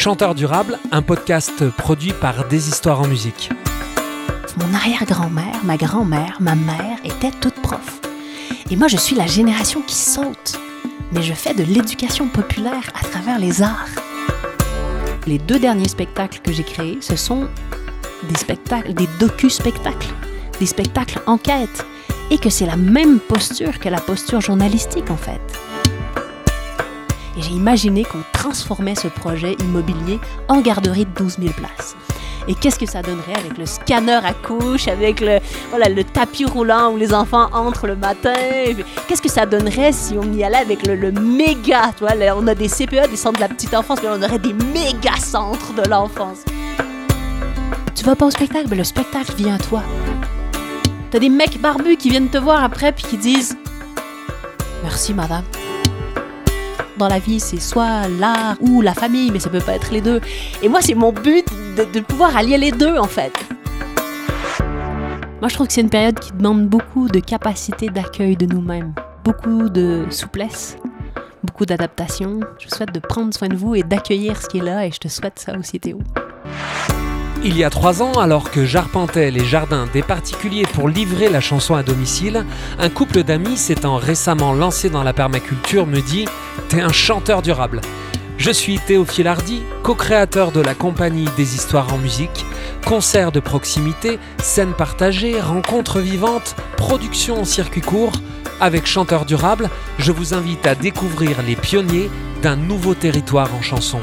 Chanteur durable, un podcast produit par Des Histoires en musique. Mon arrière-grand-mère, ma grand-mère, ma mère étaient toutes profs. Et moi, je suis la génération qui saute. Mais je fais de l'éducation populaire à travers les arts. Les deux derniers spectacles que j'ai créés, ce sont des spectacles, des docu-spectacles, des spectacles enquête, et que c'est la même posture que la posture journalistique en fait. Et j'ai imaginé qu'on transformait ce projet immobilier en garderie de 12 000 places. Et qu'est-ce que ça donnerait avec le scanner à couche, avec le, voilà, le tapis roulant où les enfants entrent le matin? Qu'est-ce que ça donnerait si on y allait avec le, le méga tu vois, On a des CPE, des centres de la petite enfance, mais on aurait des méga centres de l'enfance. Tu vas pas au spectacle, mais le spectacle vient à toi. T'as des mecs barbus qui viennent te voir après puis qui disent Merci madame. Dans la vie, c'est soit l'art ou la famille, mais ça peut pas être les deux. Et moi, c'est mon but de, pouvoir allier les deux en fait. Moi, je trouve que c'est une période qui demande beaucoup de capacité d'accueil de nous-mêmes, beaucoup de souplesse, beaucoup d'adaptation. Je souhaite de prendre soin de vous et d'accueillir ce qui est là, et je te souhaite ça aussi, Théo. Il y a trois ans, alors que j'arpentais les jardins des particuliers pour livrer la chanson à domicile, un couple d'amis s'étant récemment lancé dans la permaculture me dit T'es un chanteur durable. Je suis Théophile Hardy, co-créateur de la compagnie des histoires en musique, concerts de proximité, scènes partagées, rencontres vivantes, production en circuit court. Avec Chanteur Durable, je vous invite à découvrir les pionniers d'un nouveau territoire en chanson.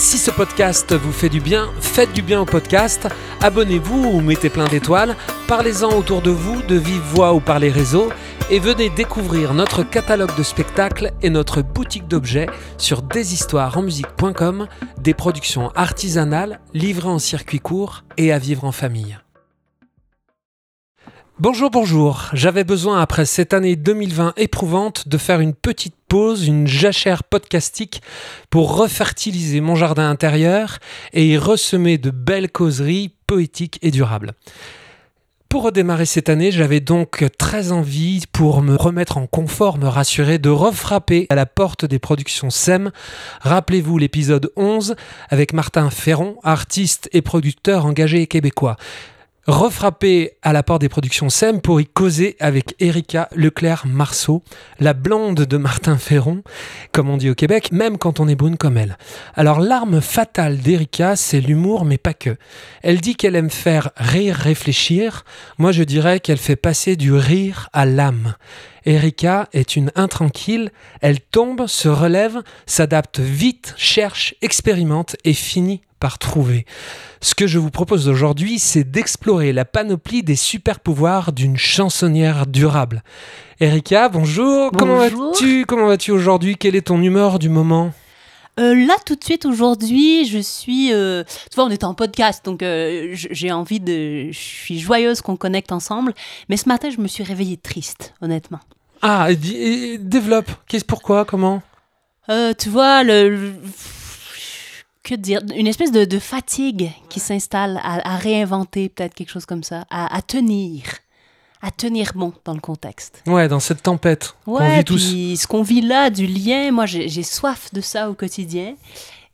Si ce podcast vous fait du bien, faites du bien au podcast, abonnez-vous ou mettez plein d'étoiles, parlez-en autour de vous, de vive voix ou par les réseaux, et venez découvrir notre catalogue de spectacles et notre boutique d'objets sur deshistoiresenmusique.com, des productions artisanales, livrées en circuit court et à vivre en famille. Bonjour, bonjour. J'avais besoin, après cette année 2020 éprouvante, de faire une petite pause, une jachère podcastique pour refertiliser mon jardin intérieur et y ressemer de belles causeries poétiques et durables. Pour redémarrer cette année, j'avais donc très envie, pour me remettre en confort, me rassurer, de refrapper à la porte des productions SEM. Rappelez-vous l'épisode 11 avec Martin Ferron, artiste et producteur engagé québécois refrapper à la porte des productions SEM pour y causer avec Erika Leclerc-Marceau, la blonde de Martin Ferron, comme on dit au Québec, même quand on est brune comme elle. Alors l'arme fatale d'Erika, c'est l'humour, mais pas que. Elle dit qu'elle aime faire rire, réfléchir. Moi, je dirais qu'elle fait passer du rire à l'âme. Erika est une intranquille, elle tombe, se relève, s'adapte vite, cherche, expérimente et finit par trouver. Ce que je vous propose aujourd'hui, c'est d'explorer la panoplie des super pouvoirs d'une chansonnière durable. Erika, bonjour. Comment Bonjour. vas-tu Comment vas-tu aujourd'hui? Quelle est ton humeur du moment? Euh, là, tout de suite, aujourd'hui, je suis. euh, tu vois, on est en podcast, donc euh, j'ai envie de. Je suis joyeuse qu'on connecte ensemble. Mais ce matin, je me suis réveillée triste, honnêtement. Ah, et- développe. Qu'est-ce pourquoi Comment? Tu vois, le. le- Que dire Une espèce de, de fatigue qui s'installe à, à réinventer, peut-être quelque chose comme ça, à, à tenir. À tenir bon dans le contexte. Ouais, dans cette tempête qu'on Ouais, vit tous. ce qu'on vit là, du lien, moi j'ai j'ai soif de ça au quotidien.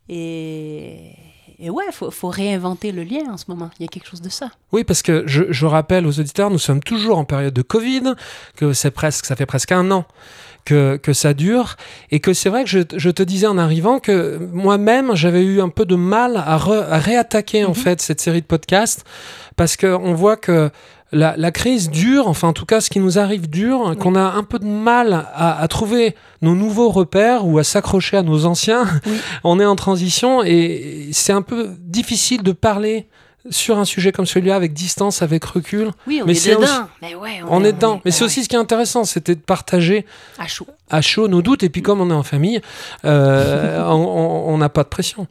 Et, et ouais, faut, faut réinventer le lien en ce moment. Il y a quelque chose de ça. Oui, parce que je, je rappelle aux auditeurs, nous sommes toujours en période de Covid, que c'est presque, ça fait presque un an que, que ça dure, et que c'est vrai que je, je te disais en arrivant que moi-même, j'avais eu un peu de mal à, re- à réattaquer en Mhm. fait cette série de podcasts, parce qu'on voit que la, la crise dure, enfin en tout cas ce qui nous arrive dure, qu'on a un peu de mal à, à trouver nos nouveaux repères ou à s'accrocher à nos anciens. Oui. On est en transition et c'est un peu difficile de parler sur un sujet comme celui-là avec distance, avec recul. Oui, on Mais est c'est dedans. aussi- Mais ouais, On est dedans. Mais c'est aussi ce qui est intéressant, c'était de partager à chaud. à chaud nos doutes. Et puis comme on est en famille, euh, on- n'a pas de pression.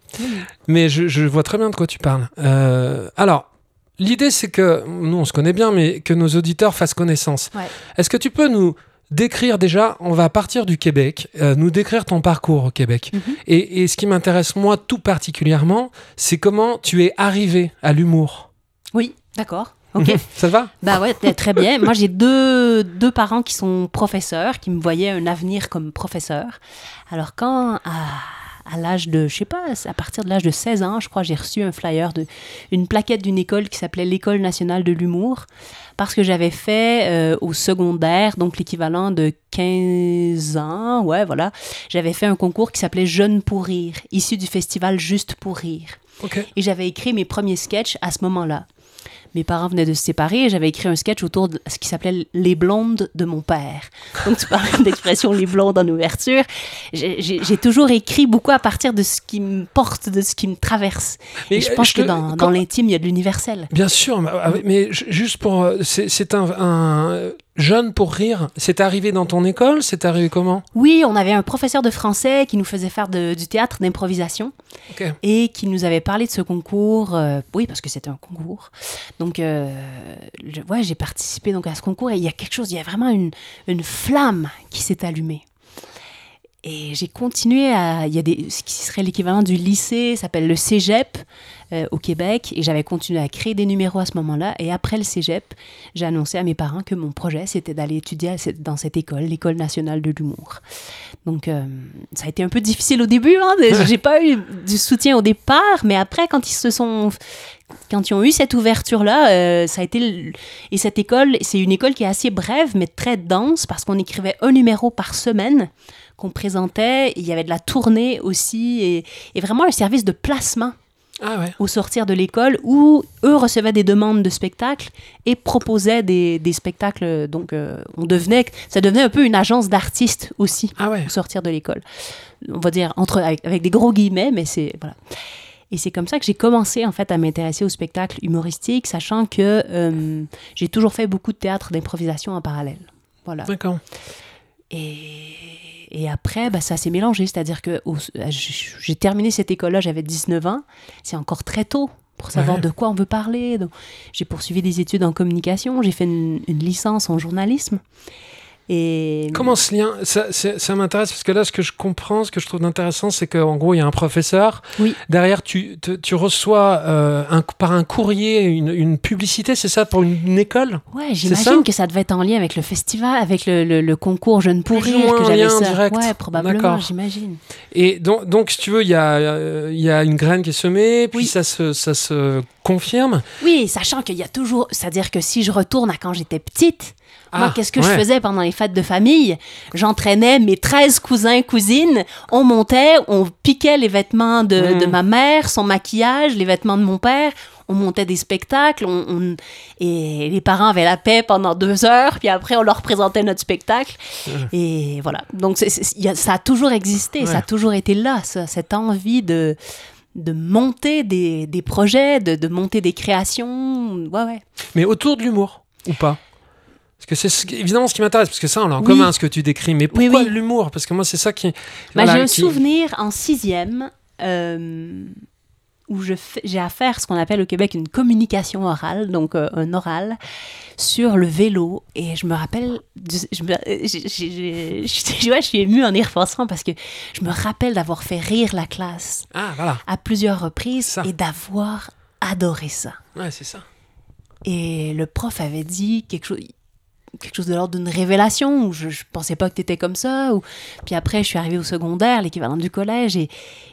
Mais je, je vois très bien de quoi tu parles. Euh, alors, l'idée c'est que, nous on se connaît bien, mais que nos auditeurs fassent connaissance. Ouais. Est-ce que tu peux nous décrire déjà, on va partir du Québec, euh, nous décrire ton parcours au Québec. Mhm. Et, et ce qui m'intéresse moi tout particulièrement, c'est comment tu es arrivé à l'humour. Oui, d'accord. Ok. Ça te va? Bah ouais, très bien. Moi, j'ai deux, deux parents qui sont professeurs, qui me voyaient un avenir comme professeur. Alors, quand, à, à l'âge de, je sais pas, à partir de l'âge de 16 ans, je crois, j'ai reçu un flyer de une plaquette d'une école qui s'appelait l'École nationale de l'humour, parce que j'avais fait euh, au secondaire, donc l'équivalent de 15 ans, ouais, voilà, j'avais fait un concours qui s'appelait Jeunes pour rire, issu du festival Juste pour rire. Et j'avais écrit mes premiers sketchs à ce moment-là. Mes parents venaient de se séparer et j'avais écrit un sketch autour de ce qui s'appelait Les blondes de mon père. Donc, tu parlais d'expression Les blondes en ouverture. J'ai toujours écrit beaucoup à partir de ce qui me porte, de ce qui me traverse. Mais, et je pense je que dans, quand- dans l'intime, il y a de l'universel. Bien sûr, mais, ah juste pour. euh, C'est un, un, jeune pour rire. C'est arrivé dans ton école? C'est arrivé comment? Oui, on avait un professeur de français qui nous faisait faire de- du théâtre d'improvisation et qui nous avait parlé de ce concours. euh, oui, parce que c'était un concours. Donc, euh, je- ouais, j'ai participé donc à ce concours et il y a quelque chose, il y a vraiment une, une flamme qui s'est allumée. Et j'ai continué à. Il y a des, ce qui serait l'équivalent du lycée, s'appelle le cégep euh, au Québec. Et j'avais continué à créer des numéros à ce moment-là. Et après le cégep, j'ai annoncé à mes parents que mon projet, c'était d'aller étudier dans cette école, l'École nationale de l'humour. Donc, euh, ça a été un peu difficile au début. Hein, j'ai pas eu du soutien au départ, mais après, quand ils se sont. Quand ils ont eu cette ouverture-là, euh, ça a été. Et cette école, c'est une école qui est assez brève, mais très dense, parce qu'on écrivait un numéro par semaine qu'on présentait. Il y avait de la tournée aussi, et, et vraiment un service de placement Ah ouais. au sortir de l'école où eux recevaient des demandes de spectacles et proposaient des, des spectacles. Donc, euh, on devenait, ça devenait un peu une agence d'artistes aussi Ah ouais. au sortir de l'école. On va dire entre, avec, avec des gros guillemets, mais c'est. Voilà. Et c'est comme ça que j'ai commencé en fait à m'intéresser au spectacle humoristique, sachant que euh, j'ai toujours fait beaucoup de théâtre d'improvisation en parallèle. Voilà. D'accord. Et, et après, bah, ça s'est mélangé. C'est-à-dire que au- j'ai terminé cette école-là, j'avais 19 ans. C'est encore très tôt pour savoir Ouais. de quoi on veut parler. J'ai poursuivi des études en communication. J'ai fait une, une licence en journalisme. Et Comment ce lien Ça, m'intéresse parce que là, ce que je comprends, ce que je trouve intéressant, c'est qu'en gros, il y a un professeur. Oui. Derrière, tu, reçois euh, un, par un courrier une, une publicité, c'est ça, pour une, une école? Ouais, j'imagine que ça devait être en lien avec le festival, avec le, le- le concours Jeune pour Plus ou rire, moins que j'avais lien ça? direct. Ouais, probablement, j'imagine. Et donc, donc, si tu veux, il y a, il y a une graine qui est semée, puis Oui. ça, se, ça se confirme. Oui, sachant qu'il y a toujours. C'est-à-dire que si je retourne à quand j'étais petite, moi, Ah, qu'est-ce que ouais. je faisais pendant les fêtes de famille? J'entraînais mes 13 cousins, cousines. On montait, on piquait les vêtements de, Mm. de ma mère, son maquillage, les vêtements de mon père. On montait des spectacles. on- on- et les parents avaient la paix pendant deux heures. Puis après, on leur présentait notre spectacle. Et voilà. Donc, c'est- a- ça a toujours existé. Ouais. Ça a toujours été là, ça, cette envie de de monter des, des projets, de, de monter des créations. Ouais, ouais. Mais autour de l'humour, ou pas? Parce que c'est ce évidemment ce qui m'intéresse, parce que ça, on a en Oui. commun ce que tu décris. Mais pourquoi oui. l'humour? Parce que moi, c'est ça qui. Bah, voilà, j'ai un qui- souvenir en sixième euh, où je j'ai à faire ce qu'on appelle au Québec une communication orale, donc euh, un oral, sur le vélo. Et je me rappelle, du- je, me- euh, j'ai- ouais, je suis émue en y repensant parce que je me rappelle d'avoir fait rire la classe Ah, voilà. à plusieurs reprises Ça. et d'avoir adoré ça. Ouais, c'est ça. Et le prof avait dit quelque chose, quelque chose de l'ordre d'une révélation, où je, je pensais pas que tu étais comme ça. Ou... Puis après, je suis arrivée au secondaire, l'équivalent du collège, et,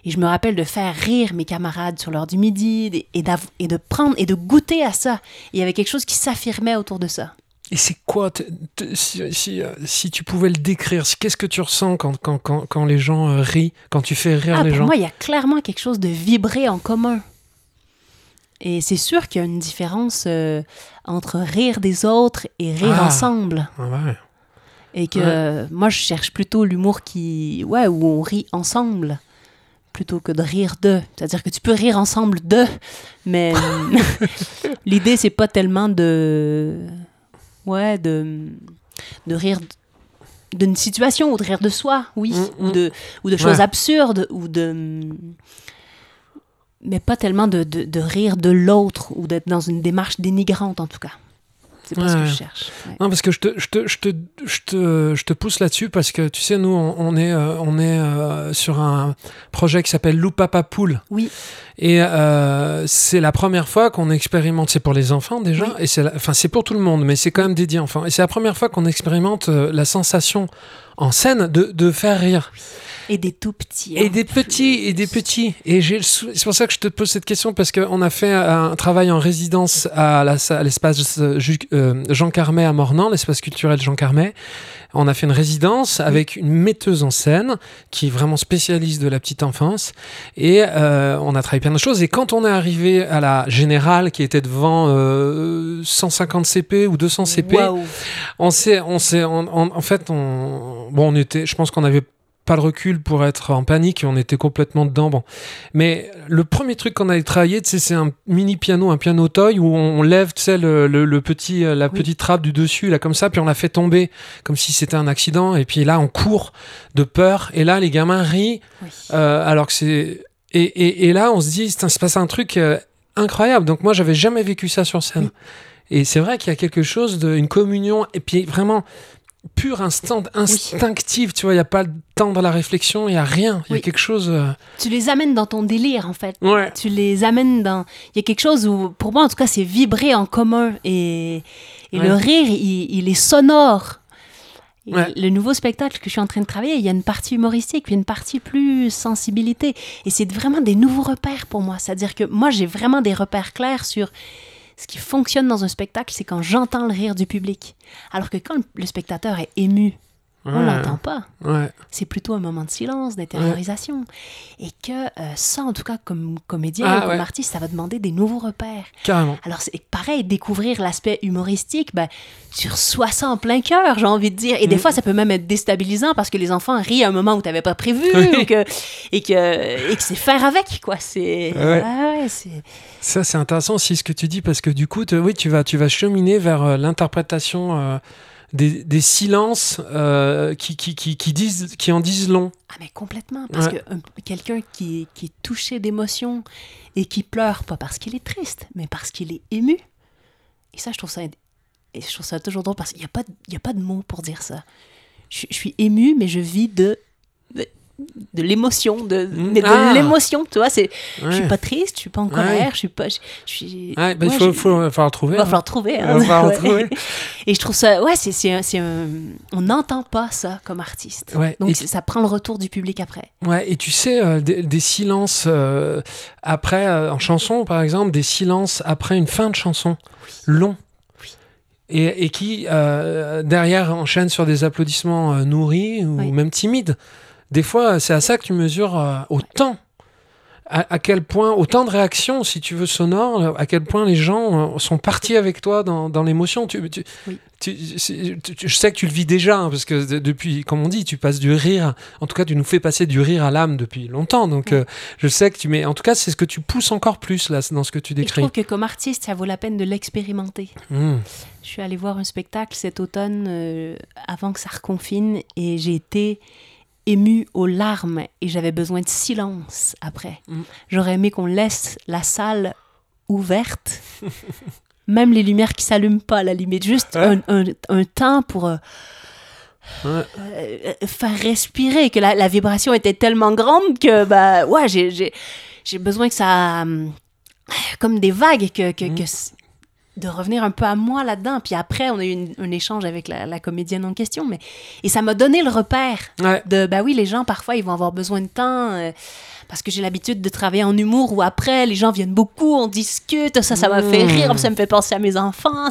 et je me rappelle de faire rire mes camarades sur l'heure du midi, et, et d'av- et de prendre et de goûter à ça. Il y avait quelque chose qui s'affirmait autour de ça. Et c'est quoi te- te- si, si, euh, si tu pouvais le décrire, qu'est-ce que tu ressens quand, quand, quand, quand les gens euh, rient, quand tu fais rire Ah, les pour gens? moi, il y a clairement quelque chose de vibré en commun. Et c'est sûr qu'il y a une différence euh, entre rire des autres et rire Ah. ensemble. Ah ouais. Et que Ouais. euh, moi, je cherche plutôt l'humour qui. Ouais, où on rit ensemble plutôt que de rire de. C'est-à-dire que tu peux rire ensemble de, mais l'idée, c'est pas tellement de. Ouais, de. de rire d'une situation ou de rire de soi, oui, Mm, ou mm. de, ou de choses Ouais. absurdes, ou de. Mais pas tellement de, de, de rire de l'autre ou d'être dans une démarche dénigrante, en tout cas. C'est pas ce que je cherche. ouais. Non, parce que je te, je te, je te, je te, je te pousse là-dessus parce que tu sais, nous, on, on est, euh, on est euh, sur un projet qui s'appelle Loupapa Pool. Oui. Et euh, c'est la première fois qu'on expérimente, c'est pour les enfants déjà, Oui. et c'est, enfin c'est pour tout le monde, mais c'est quand même dédié enfants. Et c'est la première fois qu'on expérimente euh, la sensation en scène de, de faire rire. Et des tout petits. Et hein. des petits, et des petits. Et sou- c'est pour ça que je te pose cette question, parce qu'on a fait un travail en résidence à l'espace euh, euh, Jean Carmet à Mornan, l'espace culturel Jean Carmet. On a fait une résidence avec une metteuse en scène qui est vraiment spécialiste de la petite enfance. Et euh, on a travaillé plein de choses. Et quand on est arrivé à la générale qui était devant euh, 150 CP ou 200 CP, on s'est, on s'est, en fait, on, bon, on était, je pense qu'on n'avait pas le recul pour être en panique et on était complètement dedans. Bon, mais le premier truc qu'on a travaillé, c'est un mini piano, un piano toy où on, on lève, le, le- le petit, euh, la Oui. petite trappe du dessus là comme ça, puis on la fait tomber comme si c'était un accident. Et puis là, on court de peur. Et là, les gamins rient Oui. euh, alors que c'est et, et, et là, on se dit, il se passe un truc euh, incroyable. Donc moi, j'avais jamais vécu ça sur scène. Oui. Et c'est vrai qu'il y a quelque chose de une communion et puis vraiment pure instant instinctive. Tu vois, il y a pas le temps de la réflexion, il y a rien. Il y a quelque chose. euh, Tu les amènes dans ton délire, en fait. Ouais. Tu les amènes dans. Il y a quelque chose où, pour moi, en tout cas, c'est vibrer en commun. Et, et Ouais. le rire, il, il est sonore. Ouais. Le nouveau spectacle que je suis en train de travailler, il y a une partie humoristique, puis une partie plus sensibilité. Et c'est vraiment des nouveaux repères pour moi. C'est-à-dire que moi, j'ai vraiment des repères clairs sur ce qui fonctionne dans un spectacle, c'est quand j'entends le rire du public. Alors que quand le- spectateur est ému, on Ouais. l'entend pas Ouais. c'est plutôt un moment de silence, d'intériorisation. Et que euh, ça, en tout cas, comme comédien Ah, ou comme artiste, ça va demander des nouveaux repères. Carrément. Alors, c'est pareil, découvrir l'aspect humoristique, ben, tu reçois ça en plein cœur, j'ai envie de dire. Et des Mm. fois, ça peut même être déstabilisant parce que les enfants rient à un moment où tu n'avais pas prévu ou que, et que, et que c'est faire avec, quoi. C'est. Ça, c'est intéressant aussi ce que tu dis parce que du coup, te- oui, tu vas, tu vas cheminer vers euh, l'interprétation euh, des, des silences euh, qui, qui, qui, qui disent, qui en disent long. Ah, mais complètement. Parce Ouais. que un- quelqu'un qui, est- qui est touché d'émotion et qui pleure, pas parce qu'il est triste, mais parce qu'il est ému. Et ça, je trouve ça, et je trouve ça toujours drôle parce qu'il n'y a, pas de- il y a pas de mots pour dire ça. Je, je suis ému, mais je vis de. de, de l'émotion, de, mais de Ah. l'émotion, tu vois, c'est, je suis Ouais. pas triste, je suis pas en Ouais. colère, je suis pas, je, je suis, Ouais, bah, il faut, faut, va falloir trouver. il va hein. falloir trouver. Il hein. va falloir Ouais. trouver. Et je trouve ça, ouais, c'est, c'est, on n'entend pas ça comme artiste. Ouais, Donc et- ça prend le retour du public après. Ouais, et tu sais, euh, des, des silences euh, après, euh, en chanson par exemple, des silences après une fin de chanson, long. Oui. Et, et qui, euh, derrière, enchaînent sur des applaudissements euh, nourris ou Oui. même timides. Des fois, c'est à ça que tu mesures euh, autant. À, à quel point, autant de réactions, si tu veux, sonores, à quel point les gens euh, sont partis avec toi dans, dans l'émotion. Tu, tu- Oui. tu- c'est- tu- tu- je sais que tu le vis déjà, hein, parce que de- depuis, comme on dit, tu passes du rire. En tout cas, tu nous fais passer du rire à l'âme depuis longtemps. Donc, euh, je sais que tu mets. En tout cas, c'est ce que tu pousses encore plus là, dans ce que tu Et je décris. trouve que comme artiste, ça vaut la peine de l'expérimenter. Mmh. Je suis allée voir un spectacle cet automne euh, avant que ça reconfine et j'ai été émue aux larmes et j'avais besoin de silence après. Mm. J'aurais aimé qu'on laisse la salle ouverte, même les lumières qui s'allument pas à la limite, juste un, un- un temps pour euh, Ouais. euh, faire respirer, que la, la vibration était tellement grande que bah ouais j'ai besoin que ça hum, comme des vagues que, que, Mm. que de revenir un peu à moi là-dedans puis après on a eu une- un échange avec la, la comédienne en question mais et ça m'a donné le repère Ouais. de bah oui les gens parfois ils vont avoir besoin de temps euh, parce que j'ai l'habitude de travailler en humour où après les gens viennent beaucoup on discute ça ça m'a fait Mm. rire ça me fait penser à mes enfants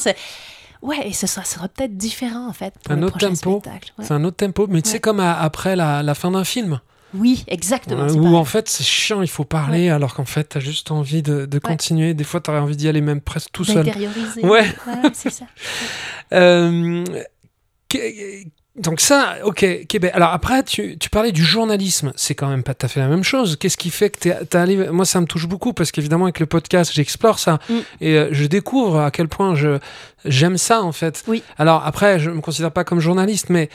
ouais et ce sera, peut-être différent en fait pour Un le autre prochain tempo. spectacle ouais. C'est un autre tempo, mais tu sais, Ouais. comme à- après la, la fin d'un film. Oui, exactement. Euh, où pareil. en fait c'est chiant, il faut parler alors qu'en fait t'as juste envie de, de continuer. Des fois t'aurais envie d'y aller même presque tout seul. D'intérioriser. Ouais. c'est ça. Euh, donc ça, ok, Québec. Alors après, tu, tu parlais du journalisme. C'est quand même pas tout à fait la même chose. Qu'est-ce qui fait que t'es t'es allé... Moi, ça me touche beaucoup parce qu'évidemment, avec le podcast, j'explore ça. Mm. Et euh, je découvre à quel point je j'aime ça, en fait. Oui. Alors après, je me considère pas comme journaliste, mais...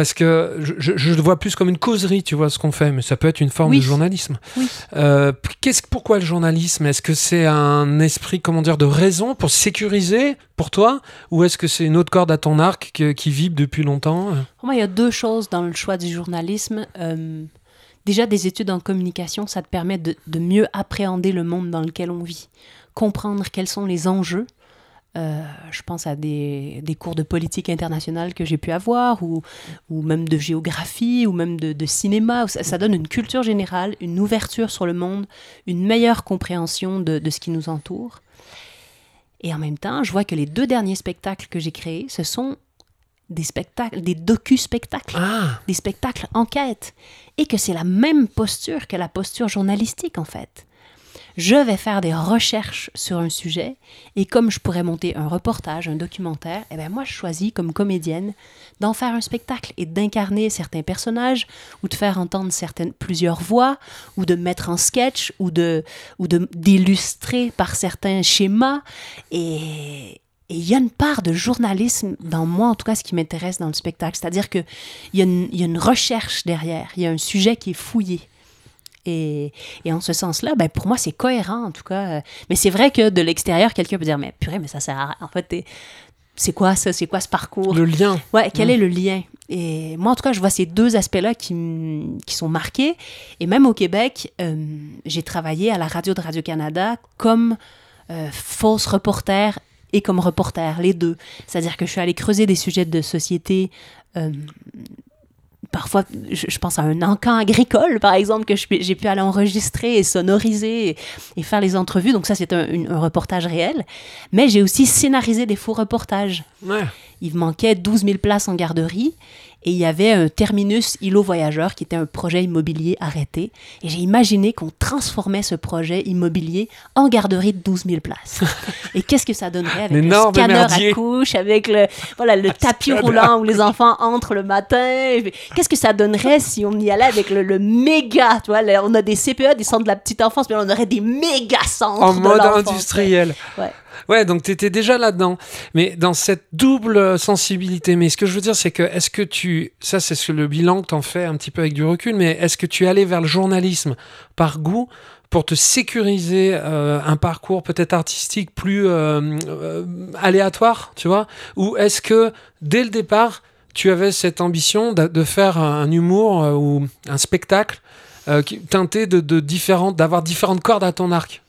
Parce que je, le vois plus comme une causerie, tu vois, ce qu'on fait, mais ça peut être une forme Oui. de journalisme. Oui. Euh, qu'est-ce, pourquoi le journalisme? Est-ce que c'est un esprit, comment dire, de raison pour sécuriser pour toi? Ou est-ce que c'est une autre corde à ton arc que- qui vibre depuis longtemps? Pour moi, il y a deux choses dans le choix du journalisme. Euh, déjà, des études en communication, ça te permet de, de mieux appréhender le monde dans lequel on vit, comprendre quels sont les enjeux, Euh, je pense à des, des, cours de politique internationale que j'ai pu avoir, ou, ou même de géographie, ou même de, de cinéma. Ça, ça, donne une culture générale, une ouverture sur le monde, une meilleure compréhension de, de ce qui nous entoure. Et en même temps, je vois que les deux derniers spectacles que j'ai créés, ce sont des spectacles, des docu-spectacles, ah. des spectacles enquête, et que c'est la même posture que la posture journalistique en fait. Je vais faire des recherches sur un sujet, et comme je pourrais monter un reportage, un documentaire, eh bien moi je choisis comme comédienne d'en faire un spectacle et d'incarner certains personnages, ou de faire entendre certaines, plusieurs voix, ou de mettre en sketch, ou de ou d'illustrer par certains schémas, et, il y a une part de journalisme dans moi, en tout cas ce qui m'intéresse dans le spectacle. C'est-à-dire qu'il y, y a une recherche derrière, il y a un sujet qui est fouillé. Et, et en ce sens-là, ben pour moi, c'est cohérent, en tout cas. Mais c'est vrai que de l'extérieur, quelqu'un peut dire, mais purée, mais ça sert à rien. En fait, c'est quoi ça? C'est quoi ce parcours? Le lien. Ouais, quel mmh. est le lien? Et moi, en tout cas, je vois ces deux aspects-là qui, qui, sont marqués. Et même au Québec, euh, j'ai travaillé à la radio de Radio-Canada comme euh, fausse reporter et comme reporter, les deux. C'est-à-dire que je suis allée creuser des sujets de société. Euh, parfois, je, je, pense à un encan agricole, par exemple, que j'ai pu aller enregistrer et sonoriser et, et faire les entrevues. Donc ça, c'est un, un, reportage réel. Mais j'ai aussi scénarisé des faux reportages. Ouais. Il manquait 12 000 places en garderie et il y avait un terminus îlot voyageur qui était un projet immobilier arrêté. Et j'ai imaginé qu'on transformait ce projet immobilier en garderie de 12 000 places. et qu'est-ce que ça donnerait avec le scanner merdier. à couche, avec le, voilà, le tapis roulant où les enfants entrent le matin. Qu'est-ce que ça donnerait si on y allait avec le, le méga, tu vois, on a des CPE, des centres de la petite enfance, mais on aurait des méga centres En mode industriel. Ouais. Ouais, donc tu étais déjà là-dedans. Mais dans cette double sensibilité, mais ce que je veux dire, c'est que est-ce que tu. Ça, c'est ce le bilan que tu en fais un petit peu avec du recul, mais est-ce que tu es allé vers le journalisme par goût pour te sécuriser euh, un parcours peut-être artistique plus euh, euh, aléatoire, tu vois? Ou est-ce que dès le départ, tu avais cette ambition de, faire un, humour ou un spectacle teinté de différentes, d'avoir différentes cordes à ton arc?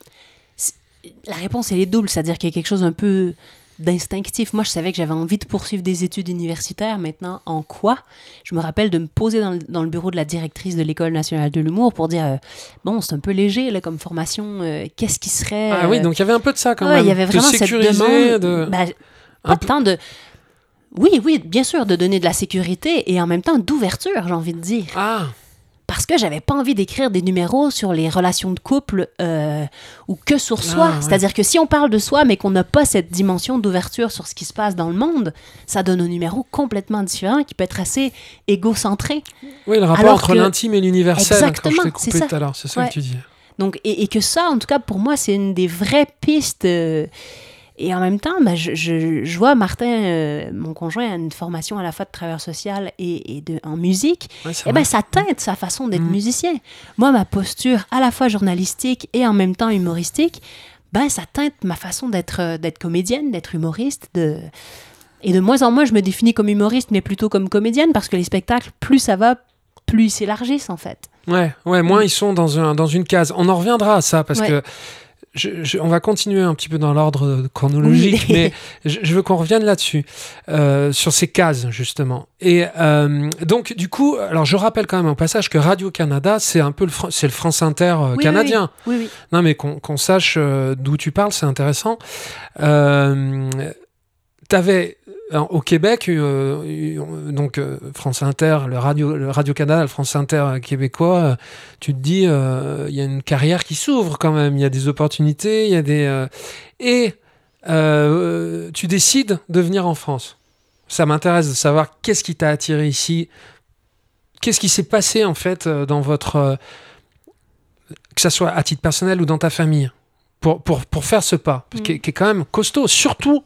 La réponse, elle est double, c'est-à-dire qu'il y a quelque chose un peu d'instinctif. Moi, je savais que j'avais envie de poursuivre des études universitaires. Maintenant, en quoi? Je me rappelle de me poser dans le, dans le bureau de la directrice de l'École nationale de l'humour pour dire euh, bon, c'est un peu léger là, comme formation. Euh, Qu'est-ce qui serait Ah oui, donc il y avait un peu de ça quand ouais, même. Il y avait vraiment cette demande. De... Bah, pas tant de. Oui, oui, bien sûr, de donner de la sécurité et en même temps d'ouverture, j'ai envie de dire. Ah parce que j'avais pas envie d'écrire des numéros sur les relations de couple euh, ou que sur soi. Ah, ouais. C'est-à-dire que si on parle de soi, mais qu'on n'a pas cette dimension d'ouverture sur ce qui se passe dans le monde, ça donne un numéro complètement différent qui peut être assez égocentré. Oui, le rapport Alors entre que- l'intime et l'universel, Exactement, quand je t'ai c'est coupé ça. tout à l'heure, c'est ça Ouais. que tu dis. Donc, et, et que ça, en tout cas, pour moi, c'est une des vraies pistes. euh, et en même temps, bah, je, je- je vois Martin, euh, mon conjoint, a une formation à la fois de travailleur social et, et de, en musique. Ouais, vrai. ben, ça teinte sa façon d'être Mhm. musicien. Moi, ma posture à la fois journalistique et en même temps humoristique, ben, ça teinte ma façon d'être euh, d'être comédienne, d'être humoriste. De... Et de moins en moins, je me définis comme humoriste, mais plutôt comme comédienne, parce que les spectacles, plus ça va, plus ils s'élargissent, en fait. Ouais, ouais, moins ils sont dans, un, dans une case. On en reviendra à ça parce Ouais. que je, je- on va continuer un petit peu dans l'ordre chronologique, Oui. mais je, je veux qu'on revienne là-dessus, euh, sur ces cases justement. Et euh, donc du coup, alors je rappelle quand même au passage que Radio Canada, c'est un peu le, Fran- c'est le France Inter euh, Oui, canadien. Oui, oui. Non, mais qu'on qu'on sache euh, d'où tu parles, c'est intéressant. Euh, T'avais euh, au Québec, euh, euh, donc euh, France Inter, le Radio, le Radio Canada, le France Inter québécois, euh, tu te dis, il y a une carrière qui s'ouvre quand même, il y a des opportunités, il y a des. et tu décides de venir en France. Ça m'intéresse de savoir qu'est-ce qui t'a attiré ici, qu'est-ce qui s'est passé en fait dans votre. que ça soit à titre personnel ou dans ta famille, pour, pour, pour faire ce pas, Mm. qui est quand même costaud, surtout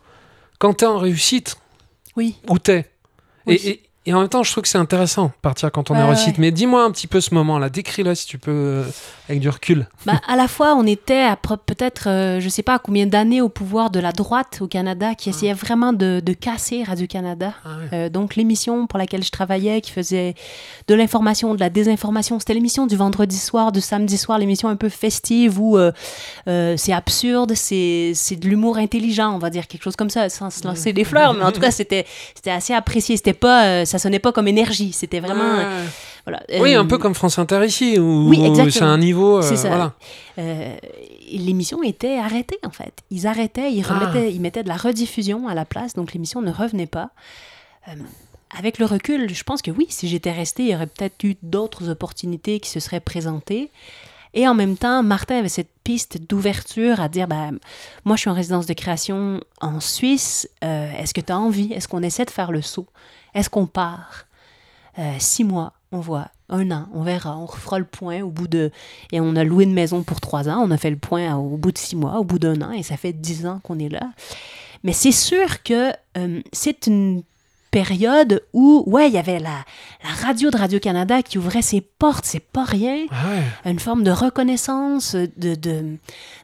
quand t'es en réussite Oui. où t'es. Oui. Et, et Et en même temps, je trouve que c'est intéressant partir quand on Ouais, est ouais. réussite. Mais dis-moi un petit peu ce moment-là, décris-le si tu peux, euh, avec du recul. Bah, à la fois, on était peut-être, euh, je sais pas combien d'années au pouvoir de la droite au Canada, qui essayait vraiment de, de casser Radio-Canada. Ah ouais. Euh, donc l'émission pour laquelle je travaillais, qui faisait de l'information, de la désinformation, c'était l'émission du vendredi soir, du samedi soir, l'émission un peu festive où euh, c'est absurde, c'est de l'humour intelligent, on va dire quelque chose comme ça, sans se lancer des fleurs, mais en tout cas c'était c'était assez apprécié, c'était pas, ça sonnait pas comme énergie, c'était vraiment, euh, voilà. Oui, Euh, un peu comme France Inter ici, où Oui, c'est un niveau. euh, C'est ça. Voilà. euh, l'émission était arrêtée en fait. Ils arrêtaient, ils Ah. remettaient, ils mettaient de la rediffusion à la place, donc l'émission ne revenait pas. Euh, avec le recul, je pense que oui, si j'étais restée, il y aurait peut-être eu d'autres opportunités qui se seraient présentées. Et en même temps, Martin avait cette piste d'ouverture à dire, ben, moi je suis en résidence de création en Suisse, euh, est-ce que tu as envie? Est-ce qu'on essaie de faire le saut? Est-ce qu'on part? Euh, Six mois, on voit. Un an, on verra. On refera le point au bout de... Et on a loué une maison pour trois ans. On a fait le point au bout de six mois, au bout d'un an, et ça fait dix ans qu'on est là. Mais c'est sûr que euh, c'est une période où, ouais, il y avait la, la radio de Radio-Canada qui ouvrait ses portes, c'est pas rien. Ah ouais. Une forme de reconnaissance, de, de-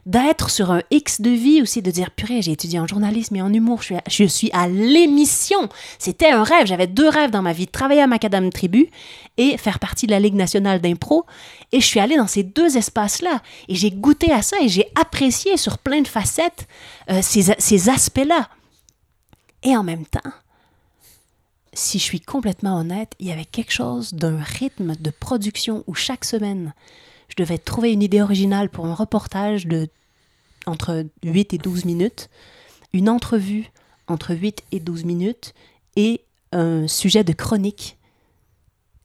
d'être sur un X de vie aussi, de dire, purée, j'ai étudié en journalisme et en humour, je suis à, je suis à l'émission. C'était un rêve, j'avais deux rêves dans ma vie, travailler à Macadam Tribu et faire partie de la Ligue nationale d'impro. Et je suis allée dans ces deux espaces-là. Et j'ai goûté à ça et j'ai apprécié sur plein de facettes euh, ces, ces aspects-là. Et en même temps, si je suis complètement honnête, il y avait quelque chose d'un rythme de production où chaque semaine, je devais trouver une idée originale pour un reportage de entre 8 et 12 minutes, une entrevue entre 8 et 12 minutes et un sujet de chronique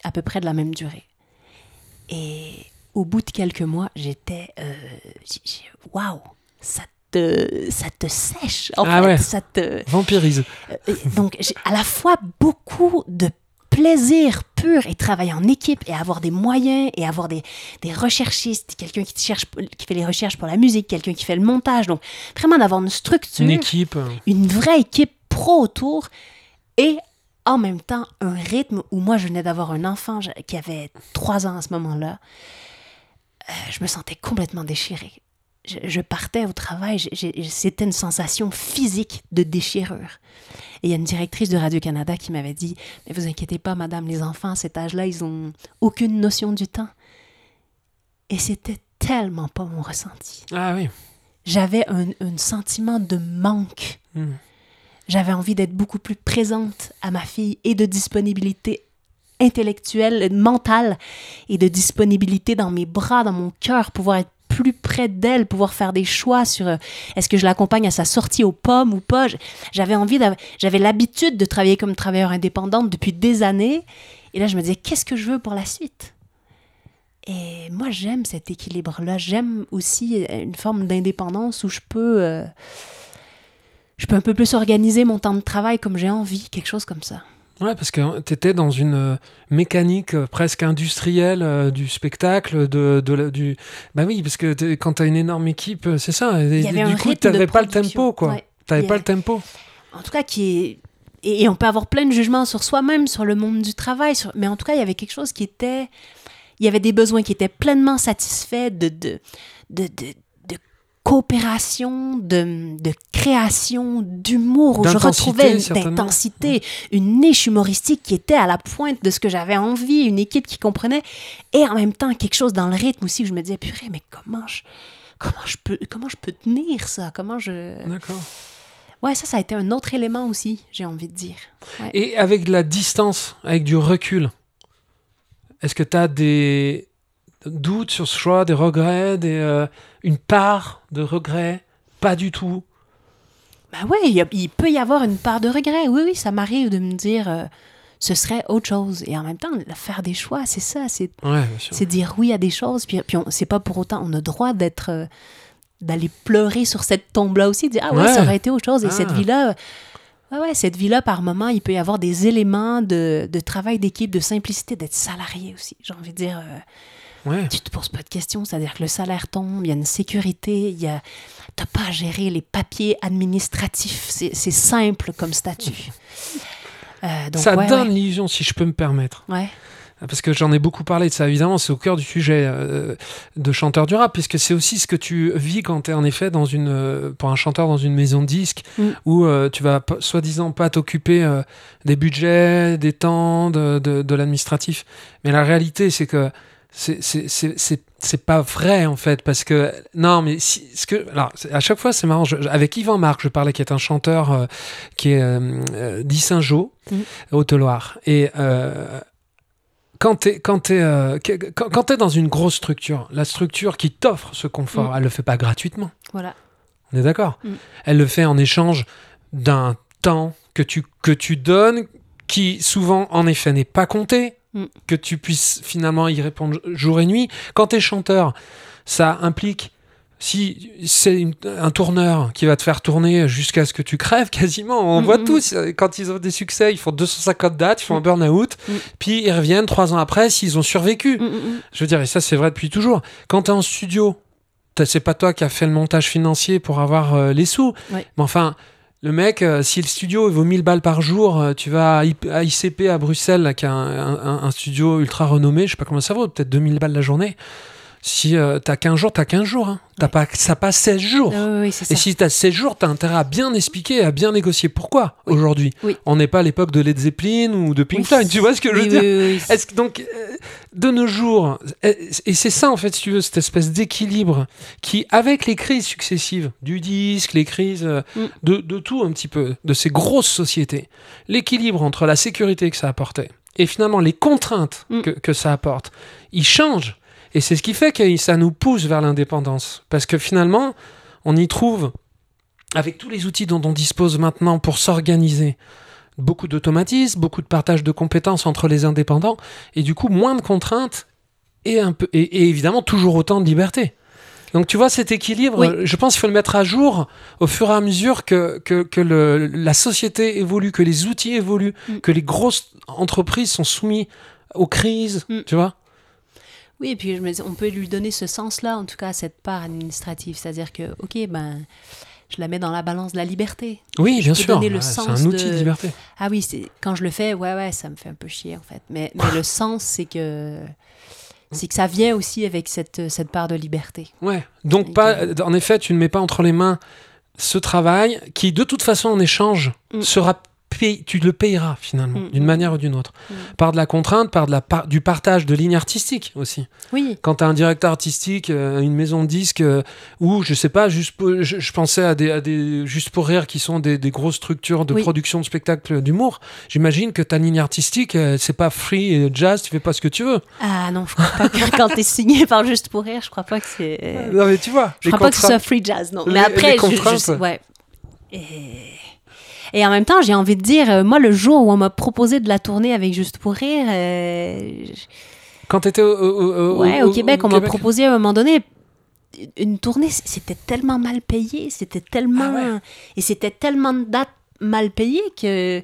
à peu près de la même durée. Et au bout de quelques mois, j'étais... euh, Waouh! Ça te, ça te sèche, en Ah fait. ouais. Ça te... Vampirise. Euh, donc, j'ai à la fois beaucoup de plaisir pur et travailler en équipe et avoir des moyens et avoir des, des recherchistes, quelqu'un qui, te cherche, qui fait les recherches pour la musique, quelqu'un qui fait le montage. Donc, vraiment d'avoir une structure, Une équipe. une vraie équipe pro autour et en même temps un rythme où moi, je venais d'avoir un enfant qui avait trois ans à ce moment-là. Euh, je me sentais complètement déchirée. Je, je partais au travail, c'était une sensation physique de déchirure. Et il y a une directrice de Radio-Canada qui m'avait dit Mais vous inquiétez pas, madame, les enfants à cet âge-là, ils ont aucune notion du temps. Et c'était tellement pas mon ressenti. Ah oui. J'avais un, un sentiment de manque. Hmm. J'avais envie d'être beaucoup plus présente à ma fille et de disponibilité intellectuelle, mentale et de disponibilité dans mes bras, dans mon cœur, pouvoir être plus près d'elle, pouvoir faire des choix sur euh, est-ce que je l'accompagne à sa sortie aux pommes ou pas? J'avais envie, j'avais l'habitude de travailler comme travailleur indépendante depuis des années. Et là, je me disais, qu'est-ce que je veux pour la suite? Et moi, j'aime cet équilibre-là. J'aime aussi euh, une forme d'indépendance où je peux, euh, je peux un peu plus organiser mon temps de travail comme j'ai envie, quelque chose comme ça. Ouais, parce que tu étais dans une euh, mécanique euh, presque industrielle euh, du spectacle, de, de la- du... Bah oui, parce que quand tu as une énorme équipe, c'est ça. et- du coup, t'avais de pas le tempo, quoi. Ouais. Il y pas a- le tempo. En tout cas, qui est... Et, et on peut avoir plein de jugements sur soi-même, sur le monde du travail, sur- mais en tout cas, il y avait quelque chose qui était... Il y avait des besoins qui étaient pleinement satisfaits de, de, de coopération, de, de création, d'humour, où je retrouvais une d'intensité, une niche humoristique qui était à la pointe de ce que j'avais envie, une équipe qui comprenait, et en même temps quelque chose dans le rythme aussi où je me disais, purée, mais comment je, comment je, peux, comment je peux tenir ça? Comment je... D'accord. Ouais, ça, ça a été un autre élément aussi, j'ai envie de dire. Ouais. Et avec de la distance, avec du recul, est-ce que tu as des doutes sur ce choix, des regrets, des, euh, une part de regrets? Pas du tout. Ben ouais, il, y a- il peut y avoir une part de regret. Oui, oui, ça m'arrive de me dire euh, ce serait autre chose. Et en même temps, faire des choix, c'est ça. C'est Ouais, dire oui à des choses. Puis, puis c'est pas pour autant, on a droit d'être. euh, d'aller pleurer sur cette tombe-là aussi, dire ah ouais, Ouais. ça aurait été autre chose. Et Ah. cette vie-là, ouais, ouais, cette vie-là, par moment, il peut y avoir des éléments de, de travail d'équipe, de simplicité, d'être salarié aussi. J'ai envie de dire. euh, Ouais. tu te poses pas de questions, c'est-à-dire que le salaire tombe, il y a une sécurité, il y a t'as pas à gérer les papiers administratifs, c'est c'est simple comme statut. Euh, donc, ça ouais, donne ouais. l'illusion, si je peux me permettre. Ouais. Parce que j'en ai beaucoup parlé de ça, évidemment, c'est au cœur du sujet euh, de chanteur du rap, puisque c'est aussi ce que tu vis quand tu es en effet dans une, euh, pour un chanteur dans une maison de disques, Mm. où euh, tu vas soi-disant pas t'occuper des budgets, des temps, de, de, de l'administratif. Mais la réalité, c'est que c'est- pas vrai en fait parce que non mais si, ce que alors à chaque fois c'est marrant je- avec Yvan Marc je parlais qui est un chanteur euh, qui est euh, euh, d'Issingeau Mhm. Haute-Loire et euh, quand t'es quand t'es euh, quand, quand dans une grosse structure la structure qui t'offre ce confort Mhm. elle le fait pas gratuitement Voilà. on est d'accord Mhm. elle le fait en échange d'un temps que tu que tu donnes qui souvent en effet n'est pas compté Mm. que tu puisses finalement y répondre jour et nuit. Quand tu es chanteur, ça implique, si c'est un tourneur qui va te faire tourner jusqu'à ce que tu crèves quasiment, on Mm, voit mm, tous, euh, quand ils ont des succès, ils font 250 dates, ils font un burn-out, puis ils reviennent trois ans après s'ils ont survécu. Je veux dire, et ça c'est vrai depuis toujours. Quand tu es en studio, c'est pas toi qui as fait le montage financier pour avoir euh, les sous. Mais enfin, le mec, euh, si le studio vaut 1000 balles par jour, euh, tu vas à, ICP à Bruxelles, qui a un studio ultra renommé, je sais pas comment ça vaut, peut-être 2000 balles la journée. Si euh, t'as 15 jours, t'as 15 jours. Hein. Pas, ça passe 16 jours. Oui. Et si t'as 16 jours, t'as intérêt à bien expliquer, à bien négocier. Pourquoi Oui. aujourd'hui Oui. On n'est pas à l'époque de Led Zeppelin ou de Pink. Floyd, tu vois ce que je veux dire est-ce que donc, euh, de nos jours, euh, et c'est ça en fait, si tu veux, cette espèce d'équilibre qui, avec les crises successives du disque, les crises euh, Mm. de, de tout un petit peu, de ces grosses sociétés, l'équilibre entre la sécurité que ça apportait et finalement les contraintes Mm. que, que ça apporte, il change. Et c'est ce qui fait que ça nous pousse vers l'indépendance. Parce que finalement, on y trouve, avec tous les outils dont on dispose maintenant pour s'organiser, beaucoup d'automatisme, beaucoup de partage de compétences entre les indépendants, et du coup moins de contraintes et, un peu, et, et évidemment toujours autant de liberté. Donc tu vois cet équilibre, Oui. je pense qu'il faut le mettre à jour au fur et à mesure que, que, que le- la société évolue, que les outils évoluent, Mm. que les grosses entreprises sont soumises aux crises, Mm. tu vois Oui, et puis je me dis, on peut lui donner ce sens-là, en tout cas, cette part administrative. C'est-à-dire que, OK, ben, je la mets dans la balance de la liberté. Oui, bien sûr, ouais, c'est un outil de, de- liberté. Ah oui, c'est quand je le fais, ouais, ouais, ça me fait un peu chier, en fait. Mais, mais le sens, c'est que c'est que ça vient aussi avec cette, cette part de liberté. Ouais. Donc Et pas, que- en effet, tu ne mets pas entre les mains ce travail qui, de toute façon, en échange, Mm. sera tu le payeras finalement, Mm, d'une mm. manière ou d'une autre, Mm. par de la contrainte, par de la par- du partage de lignes artistiques aussi. Oui, Quand tu as un directeur artistique, euh, une maison de disques, euh, ou je sais pas, juste pour- je, je pensais à des, à des juste pour rire qui sont des, des grosses structures de Oui. production de spectacles d'humour. J'imagine que ta ligne artistique, euh, c'est pas free jazz, tu fais pas ce que tu veux. ah non, je crois pas que quand t'es signé par Juste pour rire, je crois pas que c'est. euh, Non mais tu vois, Je crois pas que ce soit free jazz, non. les- Mais après, les je- je, ouais. Et... et en même temps, j'ai envie de dire, euh, moi, le jour où on m'a proposé de la tourner avec Juste pour rire, euh, Quand tu étais au, au- au- ouais, au Québec, on m'a proposé à un moment donné une tournée. C'était tellement mal payé, c'était tellement Ah ouais. et c'était tellement de dates mal payées que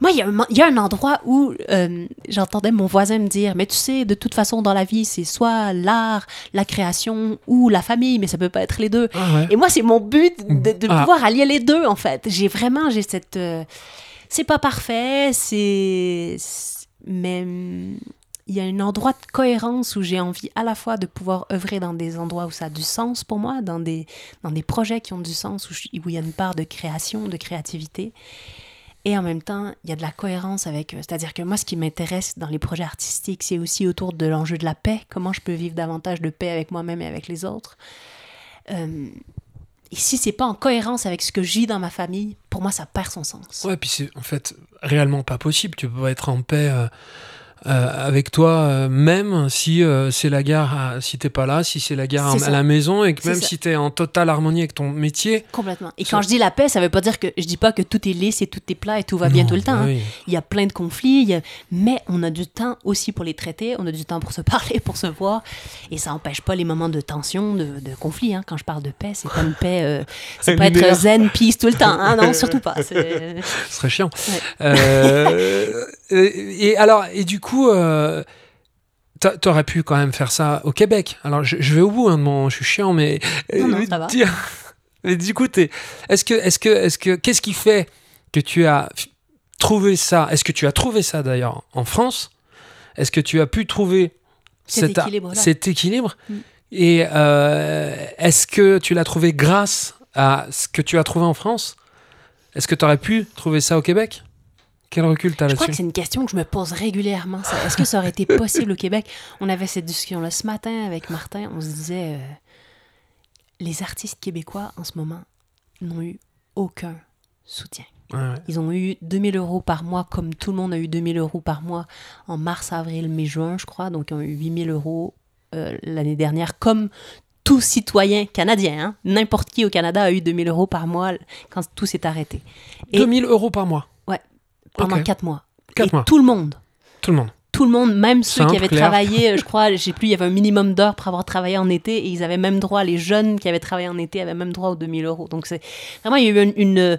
moi, il y, a un mo- il y a un endroit où euh, j'entendais mon voisin me dire, mais tu sais, de toute façon, dans la vie, c'est soit l'art, la création ou la famille, mais ça peut pas être les deux. Ah ouais. Et moi, c'est mon but de, de Ah. pouvoir allier les deux, en fait. J'ai vraiment, j'ai cette... euh, c'est pas parfait, c'est... Mais il y a un endroit de cohérence où j'ai envie à la fois de pouvoir œuvrer dans des endroits où ça a du sens pour moi, dans des, dans des projets qui ont du sens, où, il y a une part de création, de créativité. Et en même temps, il y a de la cohérence avec... euh, C'est-à-dire que moi, ce qui m'intéresse dans les projets artistiques, c'est aussi autour de l'enjeu de la paix. Comment je peux vivre davantage de paix avec moi-même et avec les autres. Euh, et si c'est pas en cohérence avec ce que vis dans ma famille, pour moi, ça perd son sens. Ouais, puis c'est en fait réellement pas possible. Tu peux pas être en paix euh, euh, avec toi euh, même si euh, c'est la guerre, à- si t'es pas là, si c'est la C'est à, la maison et que même ça. si t'es en totale harmonie avec ton métier. Complètement. Et quand je dis la paix, ça veut pas dire que je dis pas que tout est lisse et tout est plat et tout va bien tout le temps. hein. Il y a plein de conflits, a- mais on a du temps aussi pour les traiter, on a du temps pour se parler, pour se voir, et ça empêche pas les moments de tension, de, de conflit. hein. Quand je parle de paix, c'est pas une paix, c'est pas être zen, peace tout le temps. hein. Non, surtout pas. Ce serait chiant. Ouais. Euh, et, et alors, et du coup, euh, t'a- t'aurais pu quand même faire ça au Québec. Alors, je, je vais au bout, hein, de mon, je suis chiant, mais Non, non, euh, ça va. mais du coup, est-ce que, est-ce que, est-ce que, qu'est-ce qui fait que tu as trouvé ça? Est-ce que tu as trouvé ça d'ailleurs en France? Est-ce que tu as pu trouver cet équilibre? Mm. Et euh, est-ce que tu l'as trouvé grâce à ce que tu as trouvé en France? Est-ce que tu aurais pu trouver ça au Québec? Quel recul tu as Je crois que là-dessus c'est une question que je me pose régulièrement. Est-ce que ça aurait été possible au Québec? On avait cette discussion-là ce matin avec Martin. On se disait, euh, les artistes québécois en ce moment n'ont eu aucun soutien. Ouais, ouais. Ils ont eu 2000 euros par mois, comme tout le monde a eu 2000 euros par mois en mars, avril, mai, juin, je crois. Donc, ils ont eu 8000 euros euh, l'année dernière, comme tout citoyen canadien. hein. N'importe qui au Canada a eu 2000 euros par mois quand tout s'est arrêté. Et 2000 euros par mois, pendant Ok. 4 mois. Quatre Et mois. tout le monde. tout le monde. Tout le monde, même ceux Simple, qui avaient clair. travaillé, je crois, je sais plus, il y avait un minimum d'heures pour avoir travaillé en été et ils avaient même droit, les jeunes qui avaient travaillé en été avaient même droit aux 2000 euros. Donc, c'est vraiment, il y a eu une, une,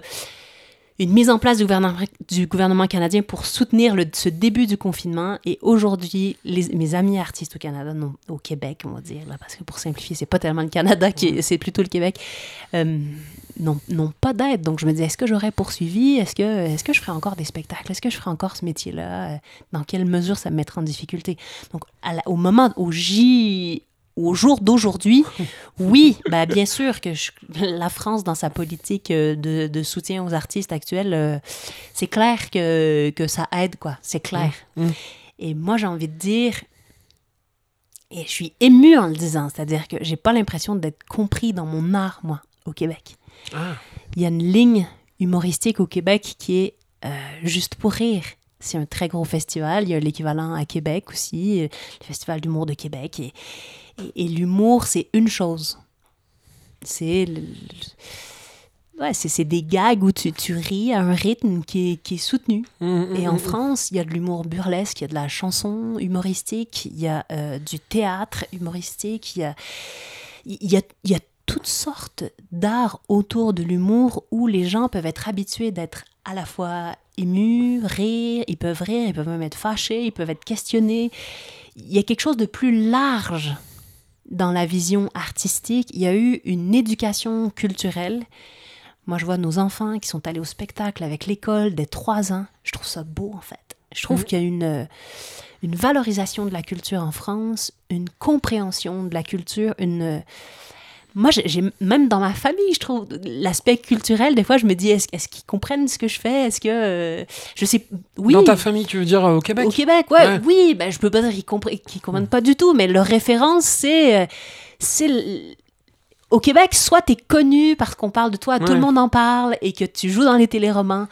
une mise en place du gouvernement, du gouvernement canadien pour soutenir le, ce début du confinement. Et aujourd'hui, mes amis artistes au Canada, non, au Québec, on va dire, là, parce que pour simplifier, c'est pas tellement le Canada, c'est plutôt le Québec, euh, n'ont pas d'aide. Donc, je me dis, est-ce que j'aurais poursuivi? Est-ce que, est que je ferais encore des spectacles? Est-ce que je ferais encore ce métier-là? Euh, Dans quelle mesure ça me mettrait en difficulté? Donc, à la- au moment, au J au jour d'aujourd'hui, oui, bah bien sûr que je- la France, dans sa politique euh, de, de soutien aux artistes actuels, euh, c'est clair que, que ça aide, quoi. C'est clair. Mmh, mmh. Et moi, j'ai envie de dire, et je suis émue en le disant, c'est-à-dire que j'ai pas l'impression d'être compris dans mon art, moi, au Québec. Ah. Il y a une ligne humoristique au Québec qui est euh, juste pour rire. C'est un très gros festival. Il y a l'équivalent à Québec aussi, euh, le Festival d'humour de Québec. Et, et- et l'humour, c'est une chose. C'est le- le- ouais, c'est c'est des gags où tu, tu ris à un rythme qui est, qui est soutenu. Mmh, Et mmh, en mmh. France, il y a de l'humour burlesque, il y a de la chanson humoristique, il y a euh, du théâtre humoristique, il y a, il y a, il y a toutes sortes d'arts autour de l'humour où les gens peuvent être habitués d'être à la fois émus, rire, ils peuvent rire, ils peuvent même être fâchés, ils peuvent être questionnés. Il y a quelque chose de plus large dans la vision artistique. Il y a eu une éducation culturelle. Moi, je vois nos enfants qui sont allés au spectacle avec l'école dès trois ans. Je trouve ça beau, en fait. Je trouve Mhm. qu'il y a une, euh, une valorisation de la culture en France, une compréhension de la culture, une... Moi, j'ai- même dans ma famille, je trouve l'aspect culturel. Des fois, je me dis, est-ce est-ce qu'ils comprennent ce que je fais? Est-ce que euh, je sais Oui. Dans ta famille, tu veux dire euh, au Québec? Au Québec, ouais, Ouais. oui, ben, je peux pas dire qu'ils comprennent, qu'ils comprennent pas du tout, mais leur référence, c'est. euh, c'est Au Québec, soit tu es connu parce qu'on parle de toi, tout le monde en parle et que tu joues dans les téléromans.